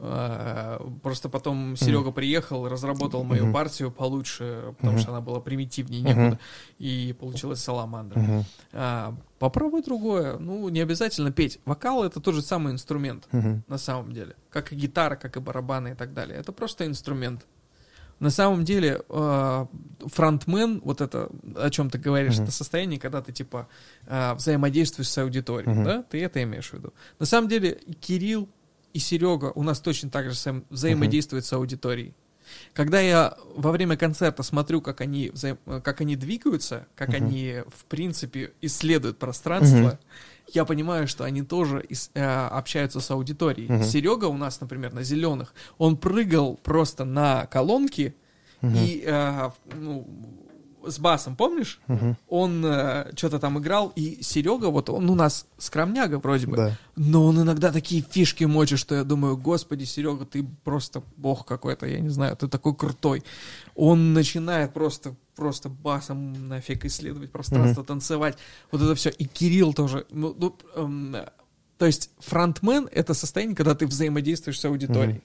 А, Просто потом Серега приехал, разработал мою Мгм. партию получше, потому Мгм. что она была примитивнее некуда, и получилась Саламандра. А, попробуй другое. Ну, не обязательно петь. Вокал — это тот же самый инструмент Мгм. на самом деле. Как и гитара, как и барабаны и так далее. Это просто инструмент. На самом деле, э, фронтмен, вот это, о чем ты говоришь, Мгм. это состояние, когда ты, типа, э, взаимодействуешь с аудиторией, Мгм. да? Ты это имеешь в виду. На самом деле, Кирилл и Серега у нас точно так же взаимодействуют с аудиторией. Когда я во время концерта смотрю, как они, взаим- как они двигаются, как Мгм. они, в принципе, исследуют пространство, Мгм. Я понимаю, что они тоже ис- э, общаются с аудиторией. Мгм. Серега у нас, например, на зеленых, он прыгал просто на колонки Мгм. и э, ну, с басом, помнишь? Мгм. Он что-то там играл, и Серега, вот он у нас скромняга вроде бы, Да. но он иногда такие фишки мочит, что я думаю, господи, Серега, ты просто бог какой-то, я не знаю, ты такой крутой. Он начинает просто, просто басом нафиг исследовать пространство, танцевать, вот это все. И Кирилл тоже. Ну, ну, эм, то есть фронтмен — это состояние, когда ты взаимодействуешь с аудиторией.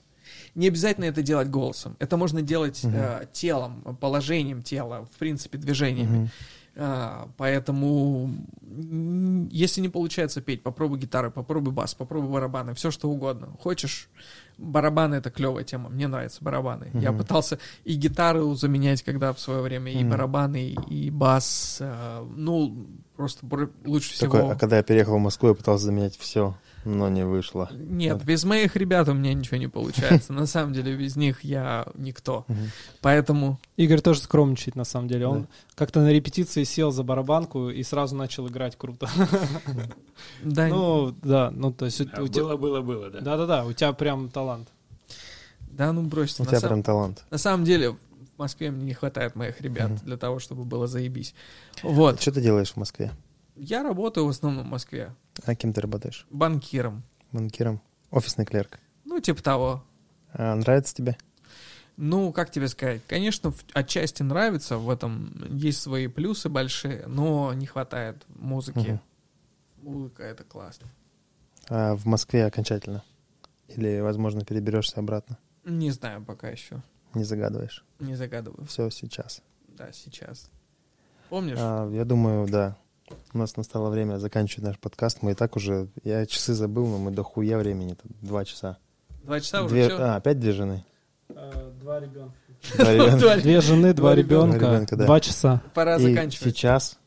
Не обязательно это делать голосом. Это можно делать э, телом, положением тела, в принципе, движениями. Мгм. А, поэтому, если не получается петь, попробуй гитары, попробуй бас, попробуй барабаны, все что угодно. Хочешь, барабаны это клевая тема, мне нравятся барабаны. Я Мгм. пытался и гитары заменять, когда в свое время, и Мгм. барабаны, и бас. а, ну, просто лучше всего. Такой, а когда я переехал в Москву, я пытался заменять все, но не вышло. Нет, без моих ребят у меня ничего не получается. На самом деле, без них я никто. Поэтому Игорь тоже скромничает, на самом деле. Он как-то на репетиции сел за барабанку и сразу начал играть круто. да, Ну, да, ну, то есть... у- А Было, было, было, да. Да-да-да, у тебя прям талант. да, ну брось. У на тебя самом- прям талант. На самом деле, в Москве мне не хватает моих ребят для того, чтобы было заебись. Вот. Что ты делаешь в Москве? Я работаю в основном в Москве. А кем ты работаешь? Банкиром. Банкиром? Офисный клерк. Ну, типа того. А нравится тебе? Ну, как тебе сказать? Конечно, отчасти нравится, в этом есть свои плюсы большие, но не хватает музыки. Музыка — это классно. А в Москве окончательно? Или, возможно, переберешься обратно? Не знаю пока еще. Не загадываешь. Не загадываю. Все сейчас. Да, сейчас. Помнишь? А, я думаю, да. У нас настало время заканчивать наш подкаст. Мы и так уже... Я часы забыл, но мы до хуя времени. Два часа. Два часа уже Две- все? А, опять две жены. Два ребенка. Два ребенка. Две жены, два ребенка. два часа. Пора заканчивать. сейчас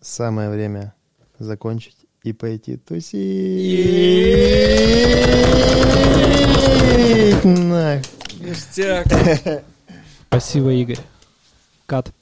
самое время закончить и пойти тусить. Ништяк. Спасибо, Игорь. Кат.